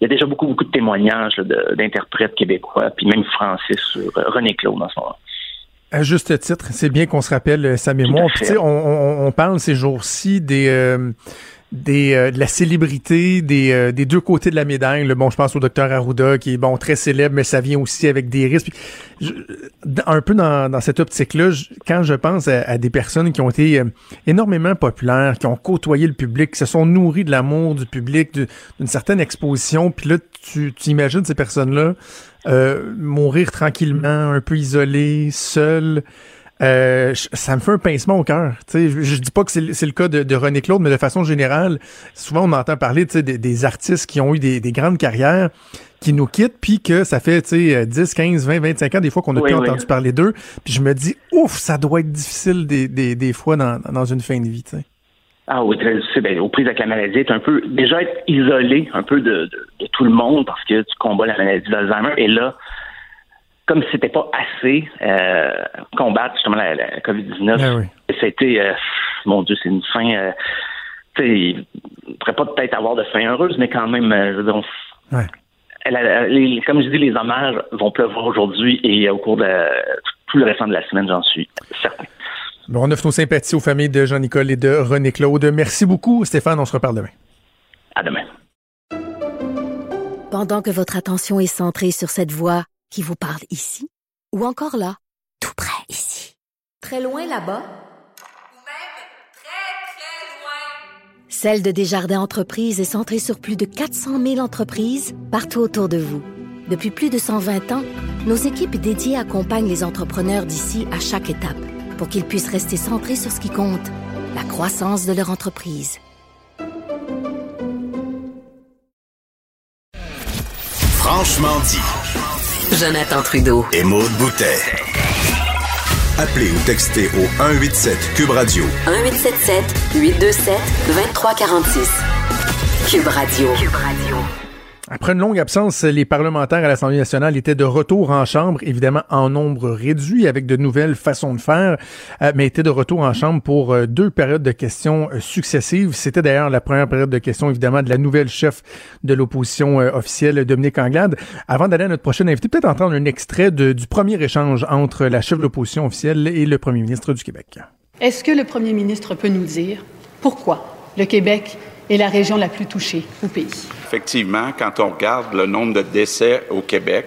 il y a déjà beaucoup beaucoup de témoignages d'interprètes québécois, puis même français sur René Claude en ce moment. À juste titre, c'est bien qu'on se rappelle euh, sa mémoire. On, parle ces jours-ci des, euh, des euh, de la célébrité des, euh, des deux côtés de la médaille. là. Bon, je pense au docteur Arruda qui est bon très célèbre, mais ça vient aussi avec des risques. Un peu dans, dans cette optique-là, quand je pense à, des personnes qui ont été énormément populaires, qui ont côtoyé le public, qui se sont nourries de l'amour du public, d'une certaine exposition, puis là, tu, tu imagines ces personnes-là euh, mourir tranquillement, un peu isolées, seules. Euh, ça me fait un pincement au cœur. Tu sais, Je, je dis pas que c'est le- cas de, de René Claude, mais de façon générale, souvent on entend parler des, des artistes qui ont eu des, des grandes carrières, qui nous quittent, puis que ça fait tu sais, 10, 15, 20, 25 ans des fois qu'on n'a Oui, plus oui. entendu parler d'eux. Puis je me dis, ouf, ça doit être difficile des, des, des fois dans, dans une fin de vie. Ah oui, très difficile. Ben, aux prises avec la maladie, être un peu déjà être isolé un peu de, de, de tout le monde parce que tu combats la maladie d'Alzheimer. Et là, comme si c'était pas assez euh, combattre justement la, la COVID-19, Ah oui. c'était euh, mon Dieu, c'est une fin. Euh, tu sais, pourrait pas peut-être avoir de fin heureuse, mais quand même, je veux dire, on- Ouais. elle les- comme je dis, les hommages vont pleuvoir aujourd'hui et au cours de tout le restant de la semaine, j'en suis certain. Bon, on offre nos sympathies aux familles de Jean-Nicole et de René Claude. Merci beaucoup, Stéphane. On se reparle demain. À demain. Pendant que votre attention est centrée sur cette voix qui vous parle ici, ou encore là, tout près ici, Très loin là-bas? Ou même très, très loin? celle de Desjardins Entreprises est centrée sur plus de 400 000 entreprises partout autour de vous. Depuis plus de 120 ans, nos équipes dédiées accompagnent les entrepreneurs d'ici à chaque étape pour qu'ils puissent rester centrés sur ce qui compte, la croissance de leur entreprise. Franchement dit. Jonathan Trudeau. Et Maude Boutet. Appelez ou textez au 187 Cube Radio 1877 827 2346. Cube Radio. Cube Radio. Après une longue absence, les parlementaires à l'Assemblée nationale étaient de retour en chambre, évidemment en nombre réduit, avec de nouvelles façons de faire, euh, mais étaient de retour en chambre pour euh, deux périodes de questions euh, successives. C'était d'ailleurs la première période de questions, évidemment, de la nouvelle chef de l'opposition officielle, Dominique Anglade. Avant d'aller à notre prochaine invité, peut-être entendre un extrait du premier échange entre la chef de l'opposition officielle et le premier ministre du Québec. Est-ce que le premier ministre peut nous dire pourquoi le Québec est la région la plus touchée au pays? Effectivement, quand on regarde le nombre de décès au Québec,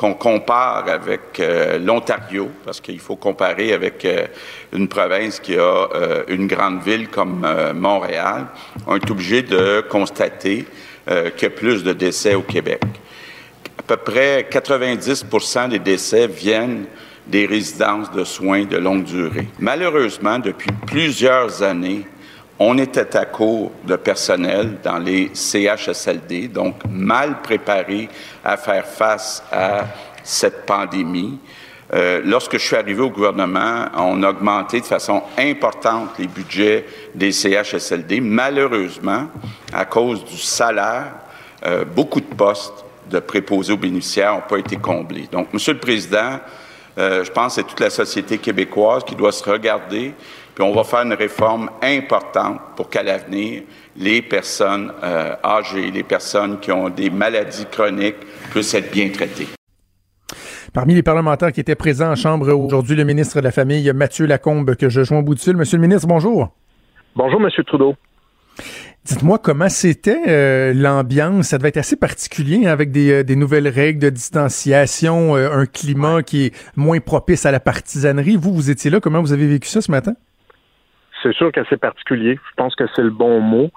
qu'on compare avec euh, l'Ontario, parce qu'il faut comparer avec euh, une province qui a euh, une grande ville comme Montréal, on est obligé de constater qu'il y a plus de décès au Québec. À peu près 90% des décès viennent des résidences de soins de longue durée. Malheureusement, depuis plusieurs années, on était à court de personnel dans les CHSLD, donc mal préparés à faire face à cette pandémie. Euh, lorsque je suis arrivé au gouvernement, on a augmenté de façon importante les budgets des CHSLD. Malheureusement, à cause du salaire, euh, beaucoup de postes de préposés aux bénéficiaires n'ont pas été comblés. Donc, Monsieur le Président, euh, je pense que c'est toute la société québécoise qui doit se regarder, puis on va faire une réforme importante pour qu'à l'avenir, les personnes âgées, les personnes qui ont des maladies chroniques puissent être bien traitées. Parmi les parlementaires qui étaient présents en Chambre aujourd'hui, le ministre de la Famille, Mathieu Lacombe, que je joins au bout de fil. Monsieur le ministre, bonjour. Bonjour, Monsieur Trudeau. Dites-moi comment c'était euh, l'ambiance. Ça devait être assez particulier hein, avec des, euh, des, nouvelles règles de distanciation, euh, un climat qui est moins propice à la partisanerie. Vous, vous étiez là. Comment vous avez vécu ça ce matin? C'est sûr que c'est particulier. Je pense que c'est le bon mot.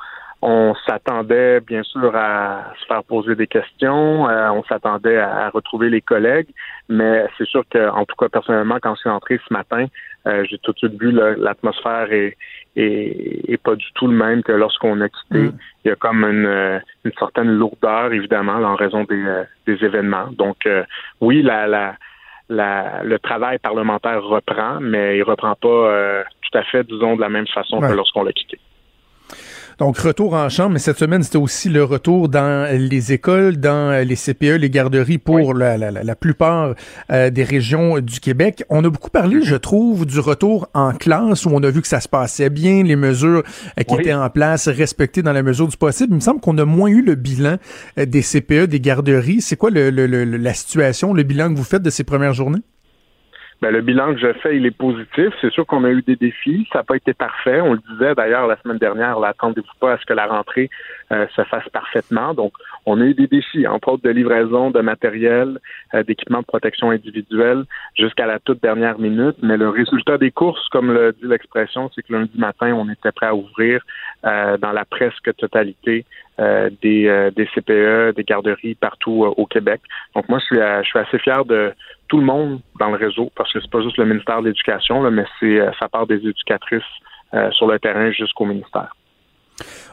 On s'attendait bien sûr à se faire poser des questions, euh, on s'attendait à, retrouver les collègues, mais c'est sûr que, en tout cas personnellement, quand je suis entré ce matin, euh, j'ai tout de suite vu l'atmosphère est, est, pas du tout le même que lorsqu'on a quitté. Mm. Il y a comme une, une certaine lourdeur évidemment en raison des, euh, des événements. Donc oui, la, la la, le travail parlementaire reprend, mais il reprend pas tout à fait, disons, de la même façon que lorsqu'on l'a quitté. Donc, retour en chambre, mais cette semaine, c'était aussi le retour dans les écoles, dans les CPE, les garderies pour la, la, la, plupart euh, des régions du Québec. On a beaucoup parlé, je trouve, du retour en classe où on a vu que ça se passait bien, les mesures euh, qui étaient en place respectées dans la mesure du possible. Il me semble qu'on a moins eu le bilan euh, des CPE, des garderies. C'est quoi le, le, la situation, le bilan que vous faites de ces premières journées? Ben, le bilan que je fais, il est positif. C'est sûr qu'on a eu des défis. Ça n'a pas été parfait. On le disait d'ailleurs la semaine dernière, l'attendez-vous pas à ce que la rentrée euh, se fasse parfaitement. Donc, on a eu des défis, entre autres de livraison de matériel, euh, d'équipement de protection individuelle jusqu'à la toute dernière minute. Mais le résultat des courses, comme le dit l'expression, c'est que lundi matin, on était prêt à ouvrir euh, dans la presque totalité des, des CPE, des garderies partout au Québec. Donc moi, je suis, je suis assez fier de tout le monde dans le réseau, parce que c'est pas juste le ministère de l'Éducation, mais c'est ça part des éducatrices sur le terrain jusqu'au ministère.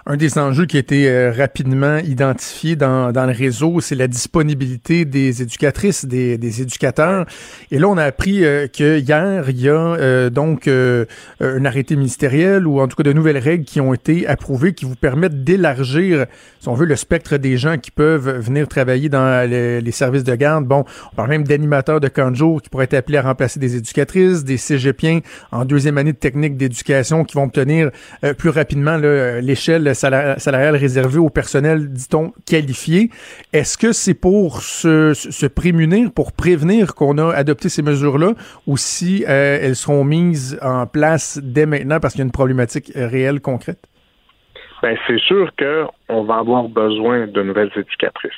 Un des enjeux qui a été euh, rapidement identifié dans, dans le réseau, c'est la disponibilité des éducatrices, des, des, éducateurs. Et là, on a appris euh, que hier, il y a euh, donc un arrêté ministériel ou en tout cas de nouvelles règles qui ont été approuvées qui vous permettent d'élargir, si on veut, le spectre des gens qui peuvent venir travailler dans les, services de garde. Bon, on parle même d'animateurs de camp de qui pourraient être appelés à remplacer des éducatrices, des cégepiens en deuxième année de technique d'éducation qui vont obtenir plus rapidement l'échelle salariale réservée au personnel, dit-on, qualifié. Est-ce que c'est pour se, prémunir, pour prévenir qu'on a adopté ces mesures-là, ou si euh, elles seront mises en place dès maintenant parce qu'il y a une problématique réelle, concrète? Ben, c'est sûr qu'on va avoir besoin de nouvelles éducatrices.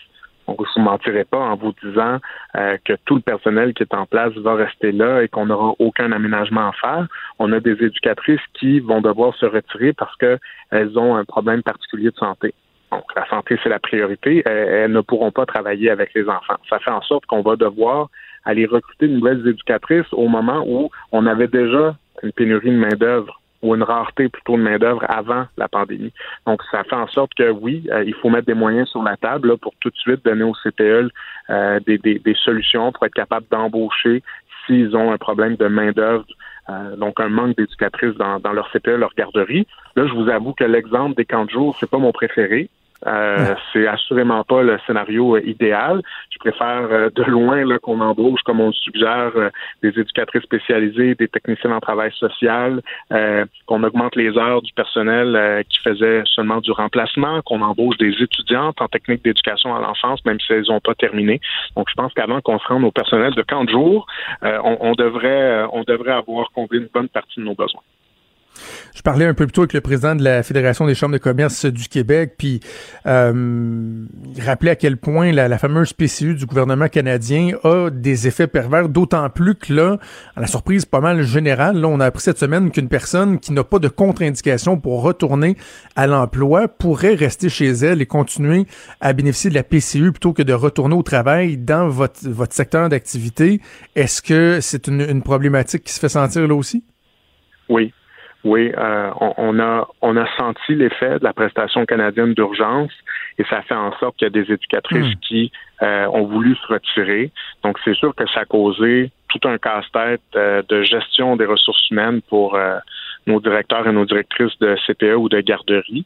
On ne vous mentirait pas en vous disant euh, que tout le personnel qui est en place va rester là et qu'on n'aura aucun aménagement à faire. On a des éducatrices qui vont devoir se retirer parce qu'elles ont un problème particulier de santé. Donc, la santé, c'est la priorité. Elles, ne pourront pas travailler avec les enfants. Ça fait en sorte qu'on va devoir aller recruter de nouvelles éducatrices au moment où on avait déjà une pénurie de main-d'œuvre ou une rareté plutôt de main-d'œuvre avant la pandémie. Donc, ça fait en sorte que oui, euh, il faut mettre des moyens sur la table pour tout de suite donner aux CPE euh, des, des, des, solutions pour être capable d'embaucher s'ils ont un problème de main-d'œuvre. Euh, donc un manque d'éducatrices dans, dans leur CPE, leur garderie. Là, je vous avoue que l'exemple des camps de jour, c'est pas mon préféré. Euh, c'est assurément pas le scénario euh, idéal. Je préfère euh, de loin là, qu'on embauche, comme on le suggère, des éducatrices spécialisées, des techniciens en travail social, qu'on augmente les heures du personnel qui faisait seulement du remplacement, qu'on embauche des étudiantes en technique d'éducation à l'enfance, même si elles n'ont pas terminé. Donc, je pense qu'avant qu'on se rende au personnel de camp de jour, on, on, devrait, on devrait avoir comblé une bonne partie de nos besoins. Je parlais un peu plus tôt avec le président de la Fédération des chambres de commerce du Québec, puis euh, il rappelait à quel point la, fameuse PCU du gouvernement canadien a des effets pervers, d'autant plus que là, à la surprise pas mal générale, là, on a appris cette semaine qu'une personne qui n'a pas de contre-indication pour retourner à l'emploi pourrait rester chez elle et continuer à bénéficier de la PCU plutôt que de retourner au travail dans votre, secteur d'activité. Est-ce que c'est une problématique qui se fait sentir là aussi? Oui, oui, euh, on, on, a on a senti l'effet de la prestation canadienne d'urgence et ça fait en sorte qu'il y a des éducatrices qui euh, ont voulu se retirer. Donc c'est sûr que ça a causé tout un casse-tête euh, de gestion des ressources humaines pour nos directeurs et nos directrices de CPE ou de garderie.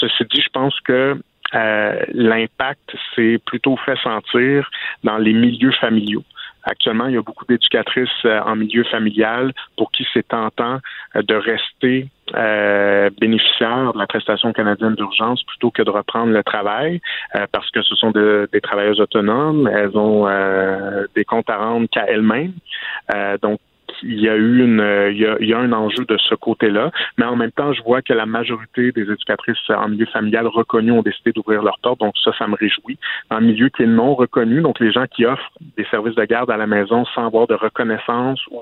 ceci dit, je pense que l'impact s'est plutôt fait sentir dans les milieux familiaux. Actuellement, il y a beaucoup d'éducatrices euh, en milieu familial pour qui c'est tentant euh, de rester euh, de la prestation canadienne d'urgence plutôt que de reprendre le travail parce que ce sont des travailleuses autonomes, elles ont des comptes à rendre qu'à elles-mêmes. donc, il y a eu une, euh, il y a, un enjeu de ce côté-là, mais en même temps, je vois que la majorité des éducatrices en milieu familial reconnues ont décidé d'ouvrir leur porte, donc ça, ça me réjouit. En milieu qui est non reconnu, donc les gens qui offrent des services de garde à la maison sans avoir de reconnaissance ou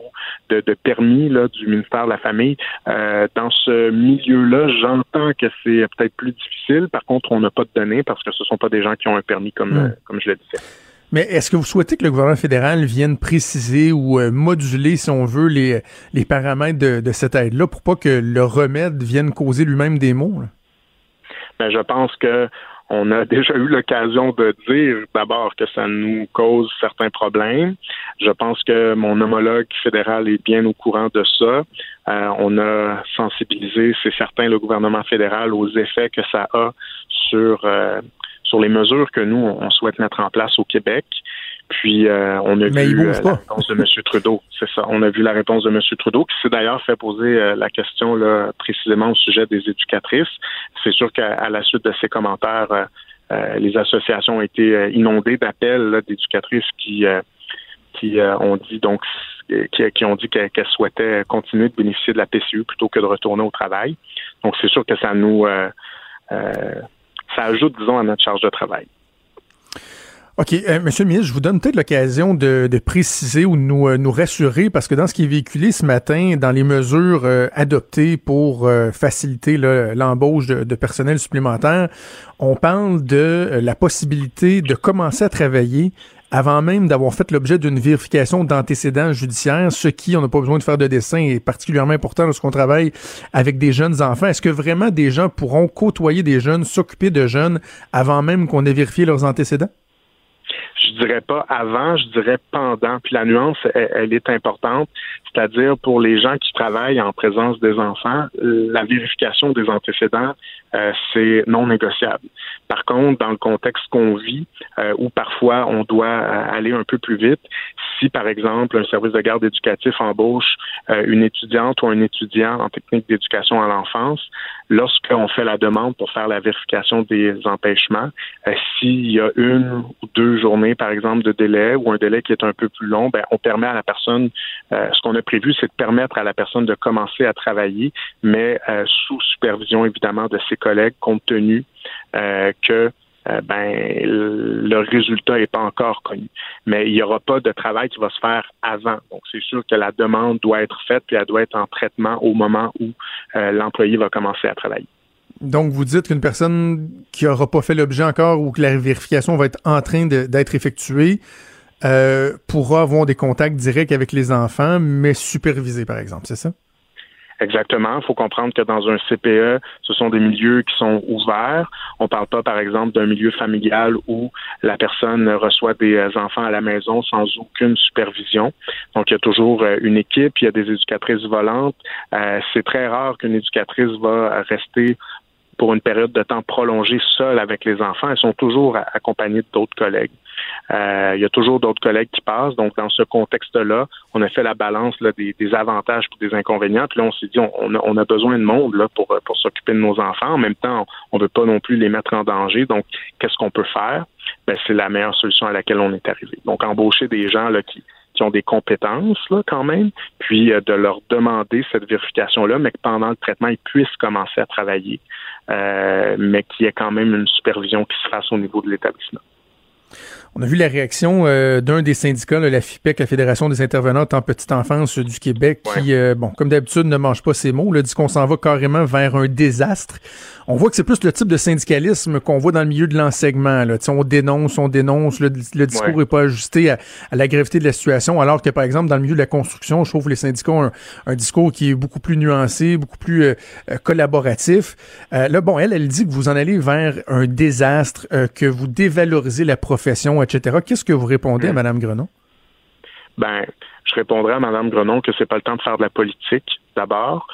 de, permis là, du ministère de la Famille, euh, dans ce milieu-là, j'entends que c'est peut-être plus difficile. Par contre, on n'a pas de données parce que ce ne sont pas des gens qui ont un permis comme, hmm. comme je le disais. Mais est-ce que vous souhaitez que le gouvernement fédéral vienne préciser ou euh, moduler, si on veut, les, paramètres de, cette aide-là pour pas que le remède vienne causer lui-même des maux? Ben, je pense que on a déjà eu l'occasion de dire d'abord que ça nous cause certains problèmes. Je pense que mon homologue fédéral est bien au courant de ça. Euh, on a sensibilisé, c'est certain, le gouvernement fédéral aux effets que ça a sur euh, sur les mesures que nous, on souhaite mettre en place au Québec. Puis euh, on a vu euh, la réponse de M. Trudeau. C'est ça. On a vu la réponse de M. Trudeau, qui s'est d'ailleurs fait poser euh, la question là, précisément au sujet des éducatrices. C'est sûr qu'à la suite de ces commentaires, les associations ont été inondées d'appels d'éducatrices qui qui ont dit donc qui, ont dit qu'elles souhaitaient continuer de bénéficier de la PCU plutôt que de retourner au travail. Donc c'est sûr que ça nous ça ajoute, disons, à notre charge de travail. OK. Euh, Monsieur le ministre, je vous donne peut-être l'occasion de, préciser ou de nous, euh, nous rassurer, parce que dans ce qui est véhiculé ce matin, dans les mesures euh, adoptées pour faciliter l'embauche de, de, personnel supplémentaire, on parle de la possibilité de commencer à travailler avant même d'avoir fait l'objet d'une vérification d'antécédents judiciaires, ce qui, on n'a pas besoin de faire de dessin, est particulièrement important lorsqu'on travaille avec des jeunes enfants. Est-ce que vraiment des gens pourront côtoyer des jeunes, s'occuper de jeunes avant même qu'on ait vérifié leurs antécédents? je dirais pas avant, je dirais pendant. Puis la nuance, elle, est importante, c'est-à-dire pour les gens qui travaillent en présence des enfants, la vérification des antécédents, euh, c'est non négociable. Par contre, dans le contexte qu'on vit, euh, où parfois on doit euh, aller un peu plus vite, si par exemple un service de garde éducatif embauche une étudiante ou un étudiant en technique d'éducation à l'enfance, lorsqu'on fait la demande pour faire la vérification des empêchements, s'il y a une ou deux journées, par exemple, de délai ou un délai qui est un peu plus long, ben, on permet à la personne, ce qu'on a prévu, c'est de permettre à la personne de commencer à travailler, mais sous supervision évidemment de ses collègues compte tenu euh, que euh, ben, le résultat n'est pas encore connu. Mais il n'y aura pas de travail qui va se faire avant. Donc, c'est sûr que la demande doit être faite, puis elle doit être en traitement au moment où euh, l'employé va commencer à travailler. Donc, vous dites qu'une personne qui n'aura pas fait l'objet encore ou que la vérification va être en train d'être effectuée pourra avoir des contacts directs avec les enfants, mais supervisés, par exemple, c'est ça? Exactement. Il faut comprendre que dans un CPE, ce sont des milieux qui sont ouverts. On ne parle pas, par exemple, d'un milieu familial où la personne reçoit des euh, enfants à la maison sans aucune supervision. Donc, il y a toujours euh, une équipe, il y a des éducatrices volantes. Euh, c'est très rare qu'une éducatrice va rester pour une période de temps prolongée seule avec les enfants. Elles sont toujours accompagnées d'autres collègues. Euh, il y a toujours d'autres collègues qui passent. Donc, dans ce contexte-là, on a fait la balance des, avantages et des inconvénients. Puis là, on s'est dit, on, a, besoin de monde là, pour, s'occuper de nos enfants. En même temps, on ne veut pas non plus les mettre en danger. Donc, qu'est-ce qu'on peut faire? Ben, c'est la meilleure solution à laquelle on est arrivé. Donc, embaucher des gens là, qui des compétences là, quand même, puis euh, de leur demander cette vérification-là, mais que pendant le traitement, ils puissent commencer à travailler, euh, mais qu'il y ait quand même une supervision qui se fasse au niveau de l'établissement. On a vu la réaction euh, d'un des syndicats, là, la FIPEC, la Fédération des intervenantes en petite enfance du Québec, qui, euh, bon, comme d'habitude, ne mange pas ses mots, là, dit qu'on s'en va carrément vers un désastre. On voit que c'est plus le type de syndicalisme qu'on voit dans le milieu de l'enseignement. Là. on dénonce, on dénonce, le, le discours n'est pas ajusté à, à, la gravité de la situation, alors que, par exemple, dans le milieu de la construction, je trouve que les syndicats ont un, un discours qui est beaucoup plus nuancé, beaucoup plus euh, collaboratif. là, bon, elle, elle dit que vous en allez vers un désastre, que vous dévalorisez la profession, etc. Qu'est-ce que vous répondez à Mme Grenon? Ben, je répondrai à Mme Grenon que c'est pas le temps de faire de la politique, d'abord.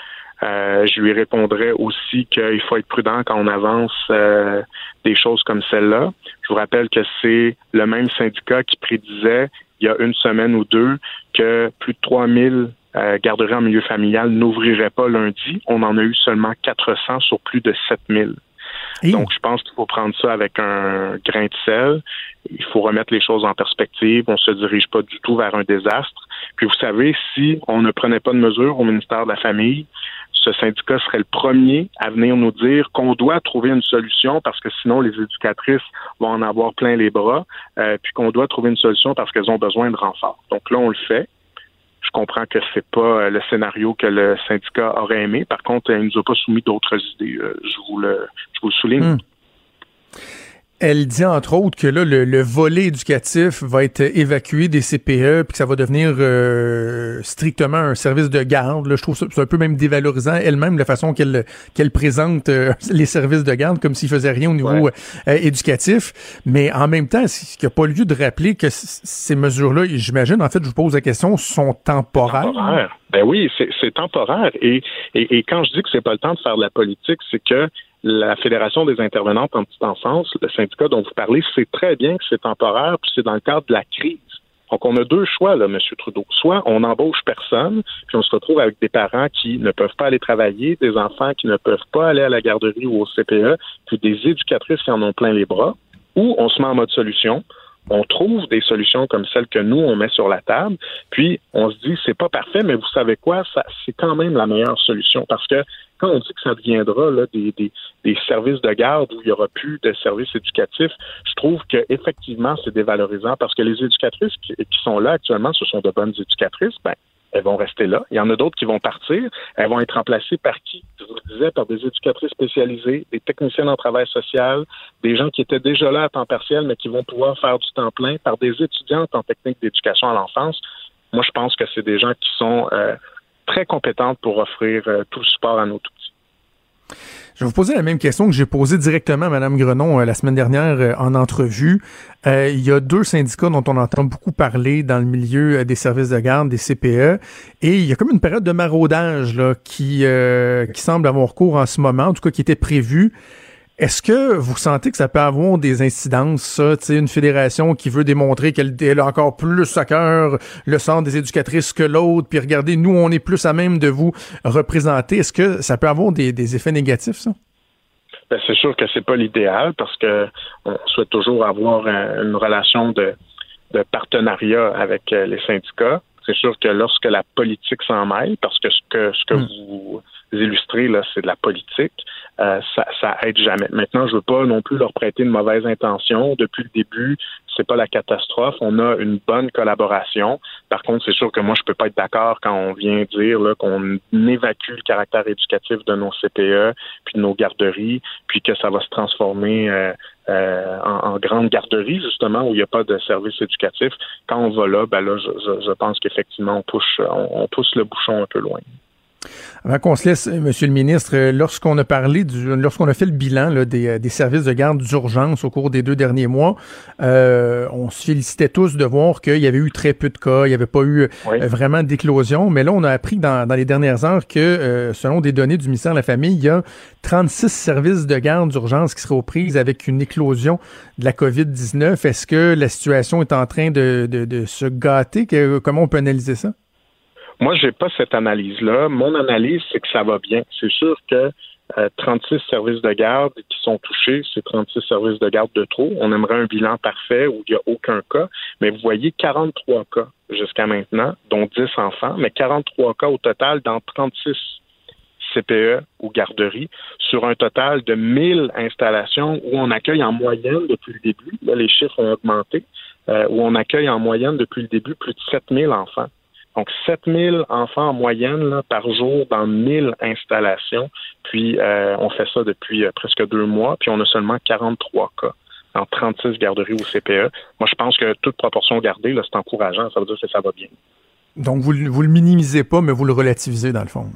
Euh, je lui répondrai aussi qu'il faut être prudent quand on avance euh, des choses comme celle-là. Je vous rappelle que c'est le même syndicat qui prédisait il y a une semaine ou deux que plus de 3000 euh, garderies en milieu familial n'ouvriraient pas lundi. On en a eu seulement 400 sur plus de 7000. Donc, je pense qu'il faut prendre ça avec un grain de sel. Il faut remettre les choses en perspective. On ne se dirige pas du tout vers un désastre. Puis, vous savez, si on ne prenait pas de mesures au ministère de la Famille, ce syndicat serait le premier à venir nous dire qu'on doit trouver une solution parce que sinon les éducatrices vont en avoir plein les bras, euh, puis qu'on doit trouver une solution parce qu'elles ont besoin de renfort. Donc là, on le fait. Je comprends que c'est pas euh, le scénario que le syndicat aurait aimé. Par contre, il nous a pas soumis d'autres idées. Euh, je vous le, je vous souligne. Hmm. Elle dit entre autres que là, le, le, volet éducatif va être évacué des CPE puis que ça va devenir euh, strictement un service de garde. Là, je trouve ça c'est un peu même dévalorisant elle-même la façon qu'elle qu'elle présente euh, les services de garde comme s'ils faisaient rien au niveau ouais. euh, éducatif. Mais en même temps, il n'y a pas lieu de rappeler que ces mesures-là, j'imagine, en fait, je vous pose la question, sont temporaires. Temporaire. Ben oui, c'est temporaire. Et, et, et quand je dis que c'est pas le temps de faire de la politique, c'est que la Fédération des intervenantes en petite enfance, le syndicat dont vous parlez, sait très bien que c'est temporaire, puis c'est dans le cadre de la crise. Donc, on a deux choix, là, M. Trudeau. Soit on embauche personne, puis on se retrouve avec des parents qui ne peuvent pas aller travailler, des enfants qui ne peuvent pas aller à la garderie ou au CPE, puis des éducatrices qui en ont plein les bras, ou on se met en mode solution, on trouve des solutions comme celles que nous on met sur la table, puis on se dit c'est pas parfait, mais vous savez quoi, ça c'est quand même la meilleure solution. Parce que quand on dit que ça deviendra des, des, services de garde où il y aura plus de services éducatifs, je trouve que effectivement c'est dévalorisant parce que les éducatrices qui, qui, sont là actuellement, ce sont de bonnes éducatrices, ben elles vont rester là. Il y en a d'autres qui vont partir. Elles vont être remplacées par qui? Je vous le disais, par des éducatrices spécialisées, des techniciens en travail social, des gens qui étaient déjà là à temps partiel, mais qui vont pouvoir faire du temps plein, par des étudiantes en technique d'éducation à l'enfance. Moi, je pense que c'est des gens qui sont euh, très compétentes pour offrir euh, tout le support à nos tout. Je vais vous poser la même question que j'ai posée directement à Mme Grenon euh, la semaine dernière euh, en entrevue. Euh, il y a deux syndicats dont on entend beaucoup parler dans le milieu des services de garde, des CPE, et il y a comme une période de maraudage là, qui, qui semble avoir cours en ce moment, en tout cas qui était prévue. Est-ce que vous sentez que ça peut avoir des incidences, ça, une fédération qui veut démontrer qu'elle a encore plus à cœur le centre des éducatrices que l'autre, puis regardez, nous, on est plus à même de vous représenter. Est-ce que ça peut avoir des, des effets négatifs, ça? Ben, c'est sûr que c'est pas l'idéal parce que on souhaite toujours avoir une relation de, de partenariat avec euh, les syndicats. C'est sûr que lorsque la politique s'en mêle, parce que ce que ce que mmh. vous illustrez là, c'est de la politique. Euh, ça, ça aide jamais. Maintenant, je veux pas non plus leur prêter une mauvaise intention. Depuis le début, c'est pas la catastrophe. On a une bonne collaboration. Par contre, c'est sûr que moi, je peux pas être d'accord quand on vient dire qu'on évacue le caractère éducatif de nos CPE, puis de nos garderies, puis que ça va se transformer euh, euh, en, en, grande garderie, justement, où il n'y a pas de service éducatif. Quand on va là, ben là, je, je, je pense qu'effectivement, on pousse, on, on pousse le bouchon un peu loin. Avant qu'on se laisse, Monsieur le ministre, lorsqu'on a parlé du, lorsqu'on a fait le bilan là, des, des, services de garde d'urgence au cours des deux derniers mois, euh, on se félicitait tous de voir qu'il y avait eu très peu de cas, il n'y avait pas eu oui. euh, vraiment d'éclosion. Mais là, on a appris dans, dans les dernières heures que, euh, selon des données du ministère de la Famille, il y a 36 services de garde d'urgence qui seraient aux prises avec une éclosion de la COVID-19. Est-ce que la situation est en train de, de, de se gâter? Que, comment on peut analyser ça? Moi, j'ai pas cette analyse-là. Mon analyse, c'est que ça va bien. C'est sûr que euh, 36 services de garde qui sont touchés, c'est 36 services de garde de trop. On aimerait un bilan parfait où il n'y a aucun cas, mais vous voyez 43 cas jusqu'à maintenant, dont 10 enfants, mais 43 cas au total dans 36 CPE ou garderie, sur un total de 1000 installations où on accueille en moyenne depuis le début, là les chiffres ont augmenté, euh, où on accueille en moyenne depuis le début plus de 7000 enfants. Donc 7000 enfants en moyenne là, par jour dans 1000 installations. Puis euh, on fait ça depuis euh, presque deux mois, puis on a seulement 43 cas en 36 garderies ou CPE. Moi, je pense que toute proportion gardée, là, c'est encourageant. Ça veut dire que ça va bien. Donc, vous, vous le minimisez pas, mais vous le relativisez dans le fond.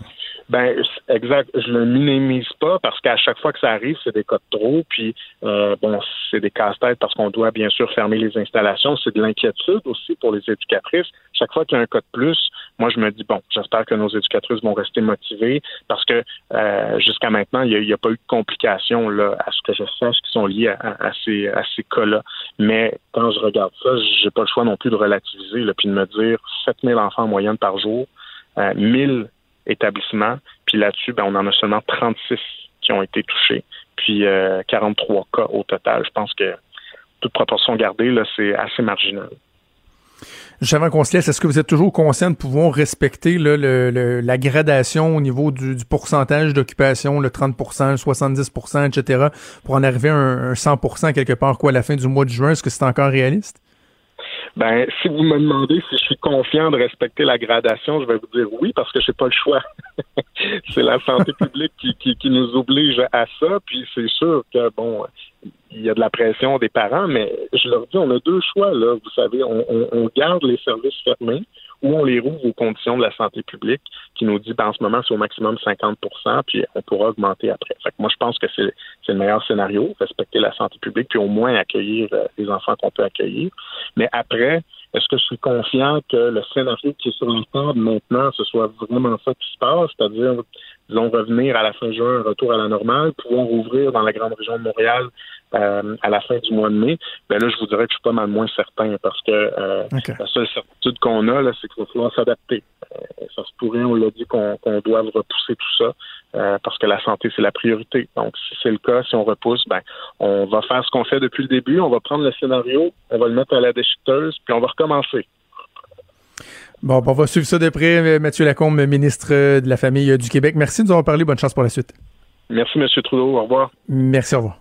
Ben, exact. Je le minimise pas parce qu'à chaque fois que ça arrive, c'est des cas de trop. Puis, euh, bon, c'est des casse-têtes parce qu'on doit bien sûr fermer les installations. C'est de l'inquiétude aussi pour les éducatrices. Chaque fois qu'il y a un cas de plus, moi, je me dis, bon, j'espère que nos éducatrices vont rester motivées parce que euh, jusqu'à maintenant, il n'y a, pas eu de complications, là, à ce que je sache, qui sont liées à, ces, à ces cas-là. Mais quand je regarde ça, j'ai pas le choix non plus de relativiser, là, puis de me dire 7000 enfants en moyenne par jour, euh, 1000 établissements. Puis là-dessus, ben, on en a seulement 36 qui ont été touchés, puis 43 euh, cas au total. Je pense que toute proportion gardée, c'est assez marginal. Avant qu'on se laisse, est-ce que vous êtes toujours conscient de pouvoir respecter la gradation au niveau du, pourcentage d'occupation, le 30 le 70% etc., pour en arriver à un, un 100 quelque part quoi, à la fin du mois de juin? Est-ce que c'est encore réaliste? Ben, si vous me demandez si je suis confiant de respecter la gradation, je vais vous dire oui, parce que j'ai pas le choix. c'est la santé publique qui, qui, qui, nous oblige à ça. Puis c'est sûr que bon, il y a de la pression des parents, mais je leur dis, on a deux choix là. Vous savez, on, on, on garde les services fermés ou on les rouvre aux conditions de la santé publique qui nous dit ben, en ce moment c'est au maximum 50% puis on pourra augmenter après. Fait que moi je pense que c'est le meilleur scénario, respecter la santé publique puis au moins accueillir euh, les enfants qu'on peut accueillir. Mais après, est-ce que je suis confiant que le scénario qui est sur la table maintenant, ce soit vraiment ça qui se passe, c'est-à-dire, disons, revenir à la fin juin, retour à la normale, pouvoir rouvrir dans la grande région de Montréal euh, à la fin du mois de mai, ben là, je vous dirais que je suis pas mal moins certain parce que euh, la seule certitude qu'on a, là, c'est qu'il va falloir s'adapter. Euh, ça se pourrait, on l'a dit, qu'on qu'on doive repousser tout ça parce que la santé, c'est la priorité. Donc, si c'est le cas, si on repousse, ben, on va faire ce qu'on fait depuis le début, on va prendre le scénario, on va le mettre à la déchiqueteuse, puis on va recommencer. Bon, on va suivre ça de près. Mathieu Lacombe, ministre de la Famille du Québec. Merci de nous avoir parlé. Bonne chance pour la suite. Merci, M. Trudeau. Au revoir. Merci, au revoir.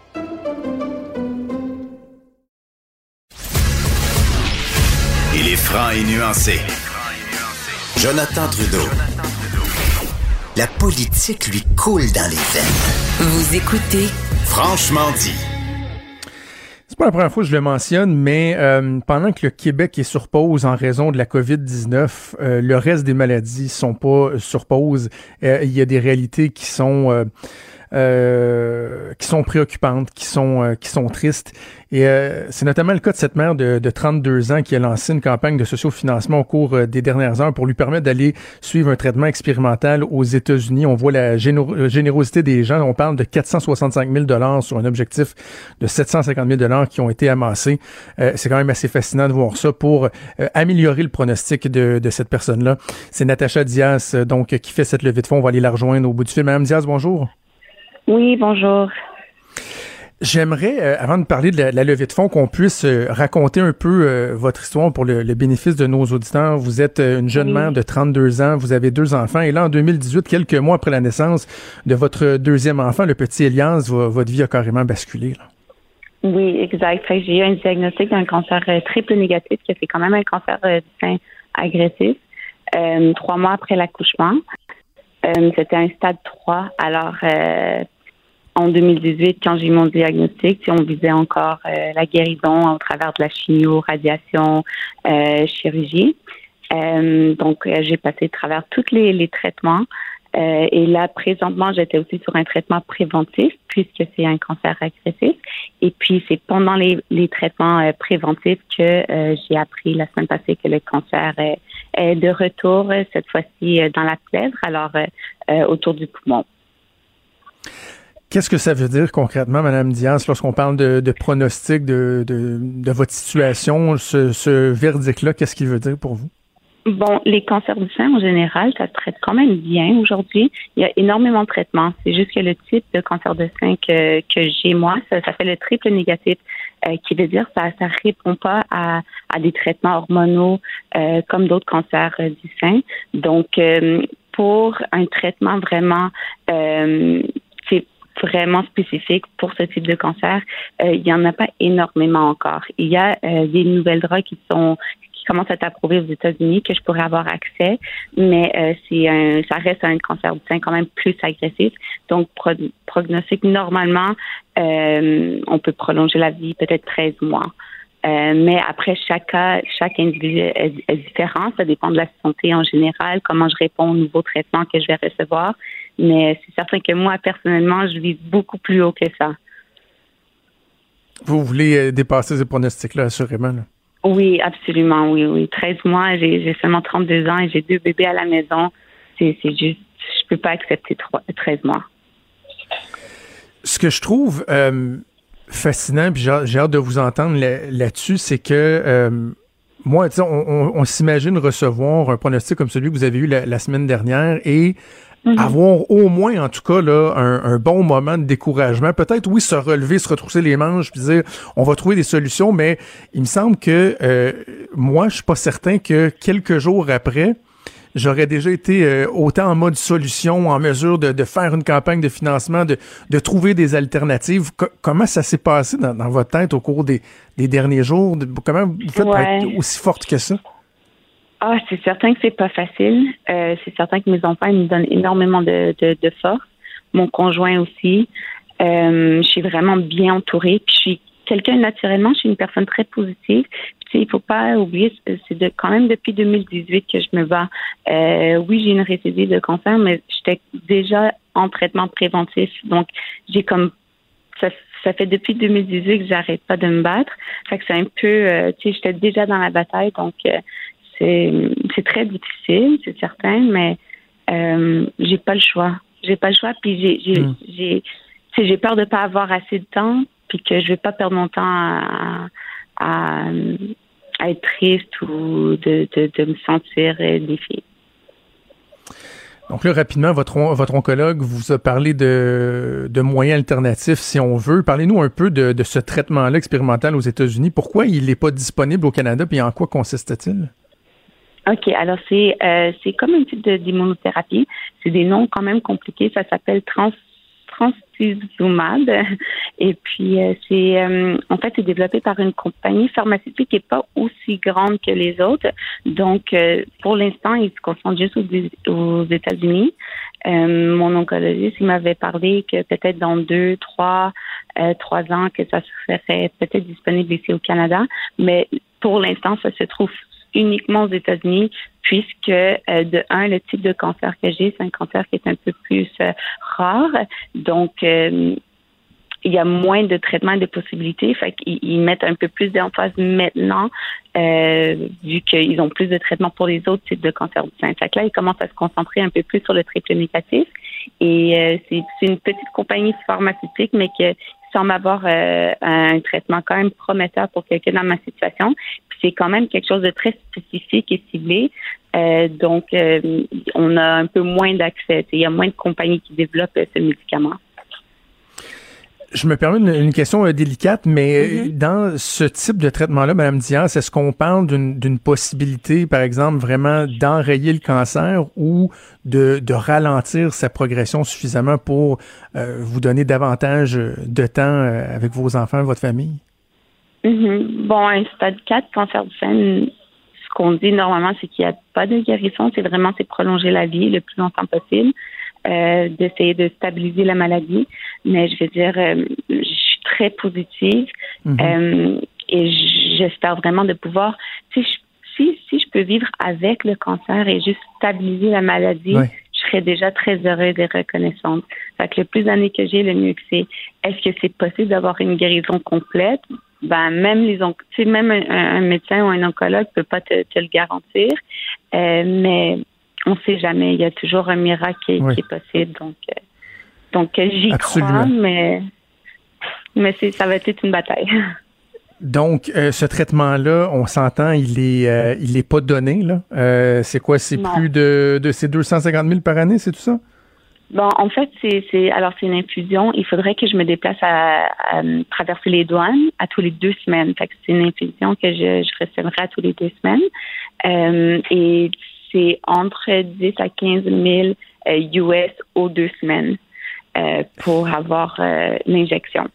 Franc et nuancé. Jonathan Trudeau. La politique lui coule dans les veines. Vous écoutez Franchement dit. C'est pas la première fois que je le mentionne, mais euh, pendant que le Québec est sur pause en raison de la COVID-19, euh, le reste des maladies sont pas sur pause. Euh, il y a des réalités qui sont euh, qui sont préoccupantes, qui sont, euh, qui sont tristes. Et euh, c'est notamment le cas de cette mère de, de, 32 ans qui a lancé une campagne de sociofinancement au cours des dernières heures pour lui permettre d'aller suivre un traitement expérimental aux États-Unis. On voit la générosité des gens. On parle de 465 000 dollars sur un objectif de 750 000 dollars qui ont été amassés. c'est quand même assez fascinant de voir ça pour améliorer le pronostic de, de cette personne-là. C'est Natacha Diaz, donc, qui fait cette levée de fonds. On va aller la rejoindre au bout du film. Madame Diaz, bonjour. Oui, bonjour. J'aimerais, euh, avant de parler de la, levée de fonds, qu'on puisse euh, raconter un peu euh, votre histoire pour le, bénéfice de nos auditeurs. Vous êtes une jeune mère de 32 ans, vous avez deux enfants, et là, en 2018, quelques mois après la naissance de votre deuxième enfant, le petit Elias, votre vie a carrément basculé. Oui, exact. J'ai eu un diagnostic d'un cancer triple négatif, qui fait quand même un cancer du sein agressif, trois mois après l'accouchement. C'était un stade 3. Alors, en 2018, quand j'ai eu mon diagnostic, on visait encore euh, la guérison au travers de la chimio, radiation, chirurgie. donc, j'ai passé à travers tous les, traitements. et là, présentement, j'étais aussi sur un traitement préventif puisque c'est un cancer agressif. Et puis, c'est pendant les, les traitements préventifs que j'ai appris la semaine passée que le cancer est de retour euh, cette fois-ci euh, dans la plèvre, alors euh, autour du poumon. Qu'est-ce que ça veut dire concrètement, Madame Diaz, lorsqu'on parle de, pronostic de, votre situation, ce, verdict-là, qu'est-ce qu'il veut dire pour vous? Bon, les cancers du sein en général, ça se traite quand même bien aujourd'hui. Il y a énormément de traitements. C'est juste que le type de cancer de sein que, que j'ai moi, ça, fait le triple négatif, euh, qui veut dire ça ça répond pas à, des traitements hormonaux euh, comme d'autres cancers euh, du sein. Donc, pour un traitement vraiment vraiment spécifique pour ce type de cancer, il y en a pas énormément encore. Il y a des nouvelles drogues qui sont qui commence à être approuvé aux États-Unis que je pourrais avoir accès, mais euh, c'est un, ça reste un cancer du sein quand même plus agressif. Donc, pro, prognostic, normalement, euh, on peut prolonger la vie peut-être 13 mois. Euh, mais après, chaque cas, chaque individu est, est, différent. Ça dépend de la santé en général, comment je réponds aux nouveaux traitements que je vais recevoir. Mais c'est certain que moi, personnellement, je vis beaucoup plus haut que ça. Vous voulez euh, dépasser ces pronostics-là, assurément. Là? Oui, absolument, oui, oui. 13 mois, j'ai seulement 32 ans et j'ai deux bébés à la maison. C'est juste, je peux pas accepter 3, 13 mois. Ce que je trouve euh, fascinant, puis j'ai hâte de vous entendre là-dessus, c'est que euh, moi, on, on, on s'imagine recevoir un pronostic comme celui que vous avez eu la, la semaine dernière et Mm -hmm. avoir au moins, en tout cas, là, un, un bon moment de découragement. Peut-être, oui, se relever, se retrousser les manches, puis dire, on va trouver des solutions, mais il me semble que euh, moi, je suis pas certain que quelques jours après, j'aurais déjà été euh, autant en mode solution, en mesure de, de, faire une campagne de financement, de, de trouver des alternatives. Co comment ça s'est passé dans, dans, votre tête au cours des, des derniers jours? Comment vous faites ouais. pour être aussi forte que ça? Ah, c'est certain que c'est pas facile. Euh, c'est certain que mes enfants me donnent énormément de, de, de force. Mon conjoint aussi. Euh, je suis vraiment bien entourée. Puis je suis quelqu'un naturellement, je suis une personne très positive. Puis, il faut pas oublier, c'est de, quand même depuis 2018 que je me bats. Euh, oui, j'ai une récidive de cancer, mais j'étais déjà en traitement préventif. Donc, j'ai comme ça, ça fait depuis 2018 que j'arrête pas de me battre. Fait que c'est un peu, euh, tu sais, j'étais déjà dans la bataille, donc euh, c'est très difficile, c'est certain, mais euh, j'ai pas le choix. J'ai pas le choix, puis j'ai j'ai mm. j'ai j'ai peur de pas avoir assez de temps, puis que je vais pas perdre mon temps à, à, à être triste ou de, de, de me sentir défiée. Donc là, rapidement, votre, votre oncologue vous a parlé de, de moyens alternatifs, si on veut. Parlez-nous un peu de, de ce traitement-là expérimental aux États-Unis. Pourquoi il n'est pas disponible au Canada, puis en quoi consiste-t-il? OK, alors c'est euh, c'est comme un type d'immunothérapie. C'est des noms quand même compliqués. Ça s'appelle trans trastuzumab. Et puis euh, c'est euh, en fait c'est développé par une compagnie pharmaceutique qui est pas aussi grande que les autres. Donc euh, pour l'instant, ils se concentrent juste aux, États-Unis. Euh, mon oncologiste il m'avait parlé que peut-être dans deux, trois, trois ans que ça serait peut-être disponible ici au Canada. Mais pour l'instant, ça se trouve uniquement aux États-Unis, puisque euh, de un, le type de cancer que j'ai, c'est un cancer qui est un peu plus euh, rare. Donc, euh, il y a moins de traitements et de possibilités. Fait qu'ils ils mettent un peu plus d'emphase maintenant, vu qu'ils ont plus de traitements pour les autres types de cancer du sein. Fait que là, ils commencent à se concentrer un peu plus sur le triple négatif. Et c'est une petite compagnie pharmaceutique, mais qui semble avoir euh, un traitement quand même prometteur pour quelqu'un dans ma situation. C'est quand même quelque chose de très spécifique et ciblé. Euh, donc, euh, on a un peu moins d'accès. Il y a moins de compagnies qui développent ce médicament. Je me permets une, une question euh, délicate, mais mm -hmm. dans ce type de traitement-là, Madame Diaz, est-ce qu'on parle d'une possibilité, par exemple, vraiment d'enrayer le cancer ou de, de, ralentir sa progression suffisamment pour euh, vous donner davantage de temps euh, avec vos enfants, votre famille? Mm -hmm. Bon, un stade 4, cancer du sein, ce qu'on dit normalement, c'est qu'il n'y a pas de guérison, c'est vraiment c'est prolonger la vie le plus longtemps possible euh, d'essayer de stabiliser la maladie. Mais je veux dire, euh, je suis très positive mm -hmm. euh, et j'espère vraiment de pouvoir, si je, si, si je peux vivre avec le cancer et juste stabiliser la maladie, oui. je serais déjà très heureuse et reconnaissante. Fait que le plus d'années que j'ai, le mieux que c'est. Est-ce que c'est possible d'avoir une guérison complète? Ben, même les on même un, un, médecin ou un oncologue peut pas te, te le garantir. Mais on ne sait jamais. Il y a toujours un miracle qui, oui. qui est possible. Donc, euh, Donc, euh, j'y crois, mais, mais c'est, ça va être une bataille. Donc, euh, ce traitement-là, on s'entend, il est, euh, il est pas donné, là. C'est quoi? C'est plus de, de ces 250 000 par année, c'est tout ça? Bon, en fait, c'est, c'est alors c'est une infusion. Il faudrait que je me déplace à, à, traverser les douanes à tous les deux semaines. Fait que c'est une infusion que je, je recevrai à tous les deux semaines. Euh, et c'est entre 10 à 15 000 euh, US aux deux semaines euh, pour avoir euh, l'injection.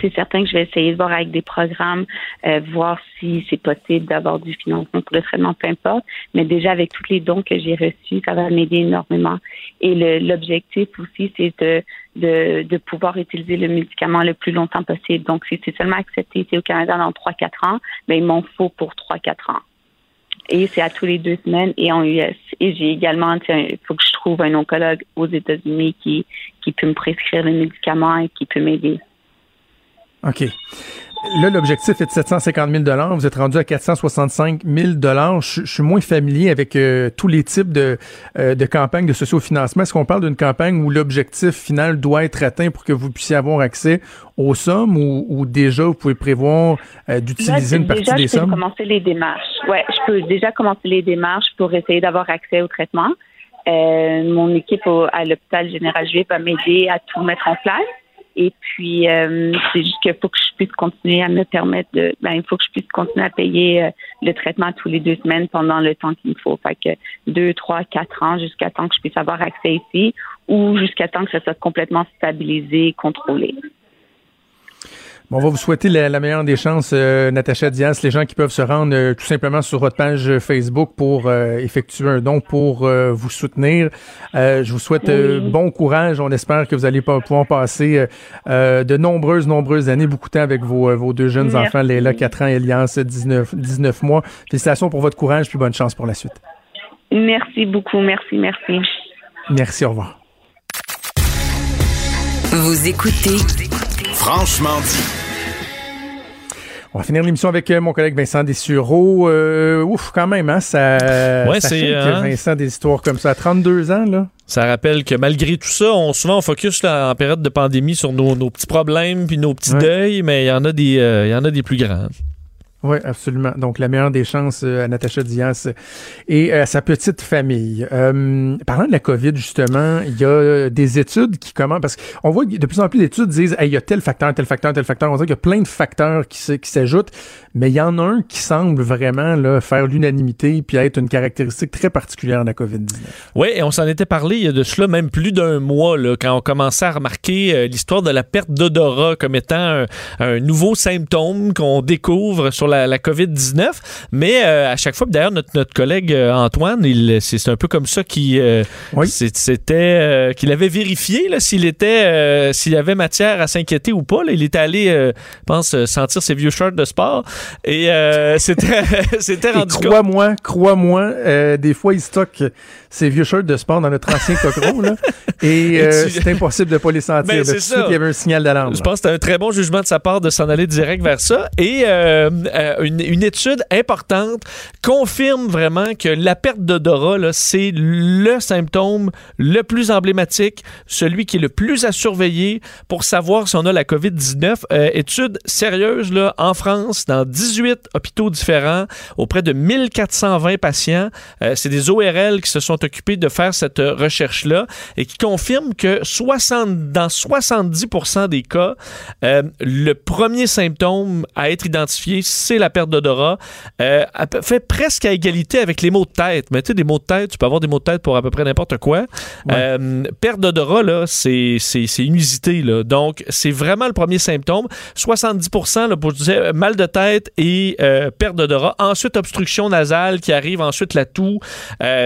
C'est certain que je vais essayer de voir avec des programmes, euh, voir si c'est possible d'avoir du financement pour le traitement, peu importe. Mais déjà, avec tous les dons que j'ai reçus, ça va m'aider énormément. Et l'objectif aussi, c'est de, de, pouvoir utiliser le médicament le plus longtemps possible. Donc, si c'est seulement accepté ici au Canada dans 3-4 ans, ben, il m'en faut pour 3-4 ans. Et c'est à tous les deux semaines et en US. Et j'ai également, il faut que je trouve un oncologue aux États-Unis qui, qui peut me prescrire le médicament et qui peut m'aider. OK. Là, l'objectif est de 750 000 Vous êtes rendu à 465 000 Je, je suis moins familier avec euh, tous les types de, euh, de campagnes de sociofinancement. Est-ce qu'on parle d'une campagne où l'objectif final doit être atteint pour que vous puissiez avoir accès aux sommes ou, ou déjà vous pouvez prévoir euh, d'utiliser une partie déjà, des je peux sommes? commencer les démarches. Ouais, je peux déjà commencer les démarches pour essayer d'avoir accès au traitement. Euh, mon équipe au- à l'hôpital général juif va m'aider à tout mettre en place. Et puis, euh, c'est juste qu'il faut que je puisse continuer à me permettre de, ben, il faut que je puisse continuer à payer euh, le traitement tous les deux semaines pendant le temps qu'il me faut. Fait que deux, trois, quatre ans jusqu'à temps que je puisse avoir accès ici ou jusqu'à temps que ça soit complètement stabilisé, contrôlé. Bon, on va vous souhaiter la, la meilleure des chances, euh, Natacha Diaz. Les gens qui peuvent se rendre euh, tout simplement sur votre page Facebook pour euh, effectuer un don pour euh, vous soutenir. Euh, je vous souhaite euh, bon courage. On espère que vous allez pas pouvoir passer euh, euh, de nombreuses, nombreuses années, beaucoup de temps avec vos, euh, vos deux jeunes Merci. enfants, Léla, 4 ans, Elias, 19, 19 mois. Félicitations pour votre courage, puis bonne chance pour la suite. Merci beaucoup. Merci, merci. Merci, au revoir. Vous écoutez Franchement dit. On va finir l'émission avec euh, mon collègue Vincent Dessureau. Euh, ouf, quand même, hein, ça, Ouais, ça c'est, hein? Vincent, des histoires comme ça. À 32 ans, là. Ça rappelle que malgré tout ça, on, souvent on focus là, en période de pandémie sur nos, nos petits problèmes puis nos petits Ouais. deuils, mais il y en a des, euh, il y en a des plus grands. Oui, absolument. Donc, la meilleure des chances euh, à Natacha Diaz et à sa petite famille. Euh, parlant de la COVID, justement, il y a euh, des études qui commencent, parce qu'on voit de plus en plus d'études disent, il y a tel facteur, tel facteur, tel facteur. On dirait qu'il y a plein de facteurs qui s'ajoutent, mais il y en a un qui semble vraiment là, faire l'unanimité puis être une caractéristique très particulière de la COVID-19. Oui, et on s'en était parlé il y a de cela même plus d'un mois, là, quand on commençait à remarquer euh, l'histoire de la perte d'odorat comme étant un, un nouveau symptôme qu'on découvre sur la, la COVID-19. Mais euh, à chaque fois, d'ailleurs, notre, notre collègue euh, Antoine, il, c'est, un peu comme ça qu'il, euh, c'était, euh, qu'il avait vérifié là, s'il était, euh, s'il y avait matière à s'inquiéter ou pas. là. Il était allé, euh, je pense, sentir ses vieux shirts de sport et euh, c'était, rendu crois-moi, crois-moi, euh, des fois, ils stockent ces vieux shirts de sport dans notre ancien cochon, là, et, euh, tu- c'est impossible de pas les sentir. Ben, c'est ça. il y avait un signal d'alarme. Je pense que c'était un très bon jugement de sa part de s'en aller direct vers ça. Et euh, euh, une, une étude importante confirme vraiment que la perte d'odorat, c'est le symptôme le plus emblématique, celui qui est le plus à surveiller pour savoir si on a la COVID-19. Euh, étude sérieuse là, en France, dans 18 hôpitaux différents, auprès de 1420 patients. C'est des ORL qui se sont occupés de faire cette recherche-là et qui confirment que 60, dans 70% des cas, euh, le premier symptôme à être identifié, c'est la perte d'odorat. Euh, fait presque à égalité avec les maux de tête. Mais tu sais, des maux de tête, tu peux avoir des maux de tête pour à peu près n'importe quoi. Euh, perte d'odorat, là, c'est c'est- c'est une usité. Là. Donc, c'est vraiment le premier symptôme. 70 là, pour je disais, mal de tête et perte d'odorat. Ensuite, obstruction nasale qui arrive. Ensuite, la toux.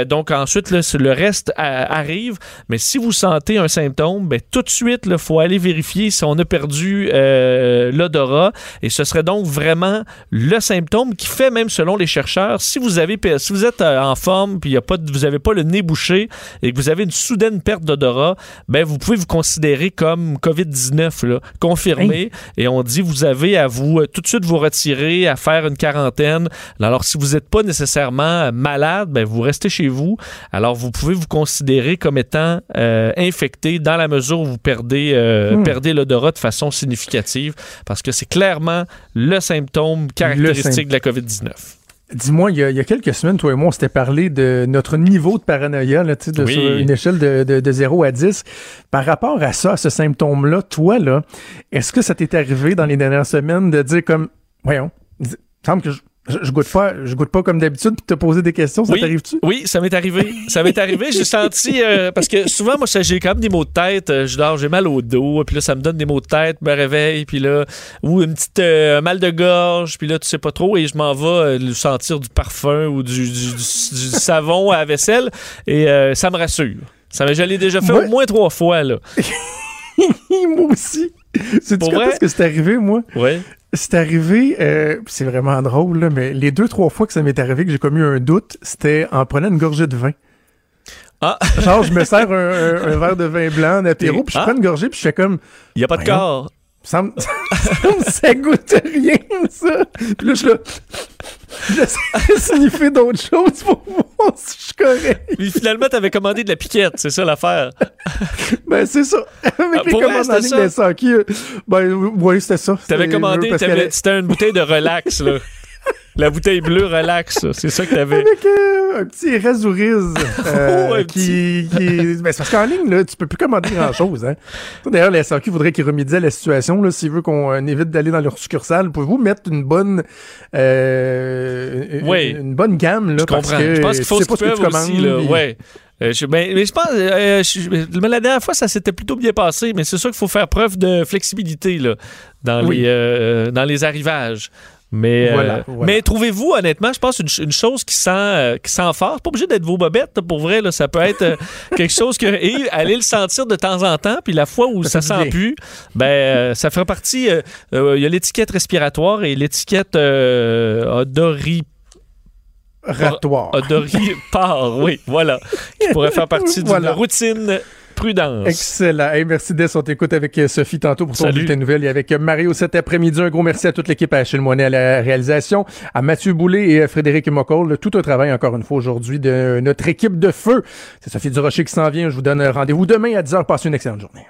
Donc, ensuite, là, le reste euh, arrive. Mais si vous sentez un symptôme, ben, tout de suite, il faut aller vérifier si on a perdu euh, l'odorat. Et ce serait donc vraiment le symptôme qui fait même selon les chercheurs, si vous avez si vous êtes euh, en forme puis y a pas vous avez pas le nez bouché et que vous avez une soudaine perte d'odorat, ben vous pouvez vous considérer comme COVID-19 là, confirmé et on dit vous avez à vous tout de suite vous retirer, à faire une quarantaine. Alors si vous n'êtes pas nécessairement malade, ben vous restez chez vous. Alors vous pouvez vous considérer comme étant euh, infecté dans la mesure où vous perdez euh, Hmm. perdez l'odorat de façon significative parce que c'est clairement le symptôme caractéristique de la COVID-19. Dis-moi, il y, a, il y a quelques semaines, toi et moi, on s'était parlé de notre niveau de paranoïa, là, tu sais, de, Oui. sur une échelle de, de, de 0 à 10. Par rapport à ça, à ce symptôme-là, toi, là, est-ce que ça t'est arrivé dans les dernières semaines de dire comme, voyons, semble que je, je, je goûte pas, je goûte pas comme d'habitude, puis te poser des questions, ça Oui, t'arrive-tu? Oui, ça m'est arrivé. Ça m'est arrivé. J'ai senti. euh, parce que souvent, moi, j'ai quand même des maux de tête. euh, Je dors, j'ai mal au dos. Puis là, ça me donne des maux de tête. Je me réveille. Puis là, ou une petite euh, mal de gorge. Puis là, tu sais pas trop. Et je m'en vais euh, sentir du parfum ou du, du- du- du savon à la vaisselle. Et ça me rassure. Ça, je l'ai déjà fait au moins trois fois. là. moi aussi. C'est quand vrai? est-ce que c'est arrivé, moi? Ouais. C'est arrivé, euh, c'est vraiment drôle, là, mais les deux, trois fois que ça m'est arrivé que j'ai commis un doute, c'était en prenant une gorgée de vin. Ah! Genre, je me sers un, un- un verre de vin blanc en apéro, puis je Ah. prends une gorgée, puis je fais comme... Il n'y a pas de corps. Ça, me- ça goûte rien, ça. Puis là, je suis là... J'essaie de sniffer d'autres choses pour voir si je suis correct. Puis finalement, t'avais commandé de la piquette. C'est ça l'affaire. Ben, c'est ça. Avec Ah, les commandes en ligne des ben, oui, c'était ça. T'avais commandé, c'était une bouteille de relax, là. La bouteille bleue relax, là. c'est ça que t'avais. Avec euh, un petit rasouriz euh, Oh, un qui, qui- ben, c'est parce qu'en ligne là, tu peux plus commander grand chose hein. D'ailleurs, la SAQ voudrait qu'ils remédient à la situation là, s'ils veulent qu'on euh, évite d'aller dans leur succursale. Pouvez-vous mettre une bonne une- bonne gamme là Je parce comprends. que je pense qu'il faut tu sais pas ce que tu peuvent aussi, commandes, là. puis- Ouais. Euh, je, ben, mais je pense, euh, je- mais la dernière fois, ça s'était plutôt bien passé, mais c'est sûr qu'il faut faire preuve de flexibilité là, dans, Oui. les, euh, dans les arrivages. Mais, euh, Voilà, mais trouvez-vous, honnêtement, je pense une, une chose qui sent, euh, qui sent fort. C'est pas obligé d'être vos bobettes, pour vrai. Là, ça peut être euh, quelque chose que. Et aller le sentir de temps en temps. Puis la fois où ça, sent plus, ben, euh, ça fera partie. euh, euh, Il y a l'étiquette respiratoire et l'étiquette euh, odori Ratoire. Odoripare, oui, voilà. Qui pourrait faire partie Voilà. d'une routine prudence. Excellent. Hey, merci Des, on t'écoute avec euh, Sophie tantôt pour son bulletin de nouvelles et avec euh, Mario cet après-midi. Un gros merci à toute l'équipe, à Achille Moinet à la réalisation, à Mathieu Boulay et à Frédéric Mocol. Tout un travail encore une fois aujourd'hui de notre équipe de feu. C'est Sophie Durocher qui s'en vient. Je vous donne rendez-vous demain à 10h. Passez une excellente journée.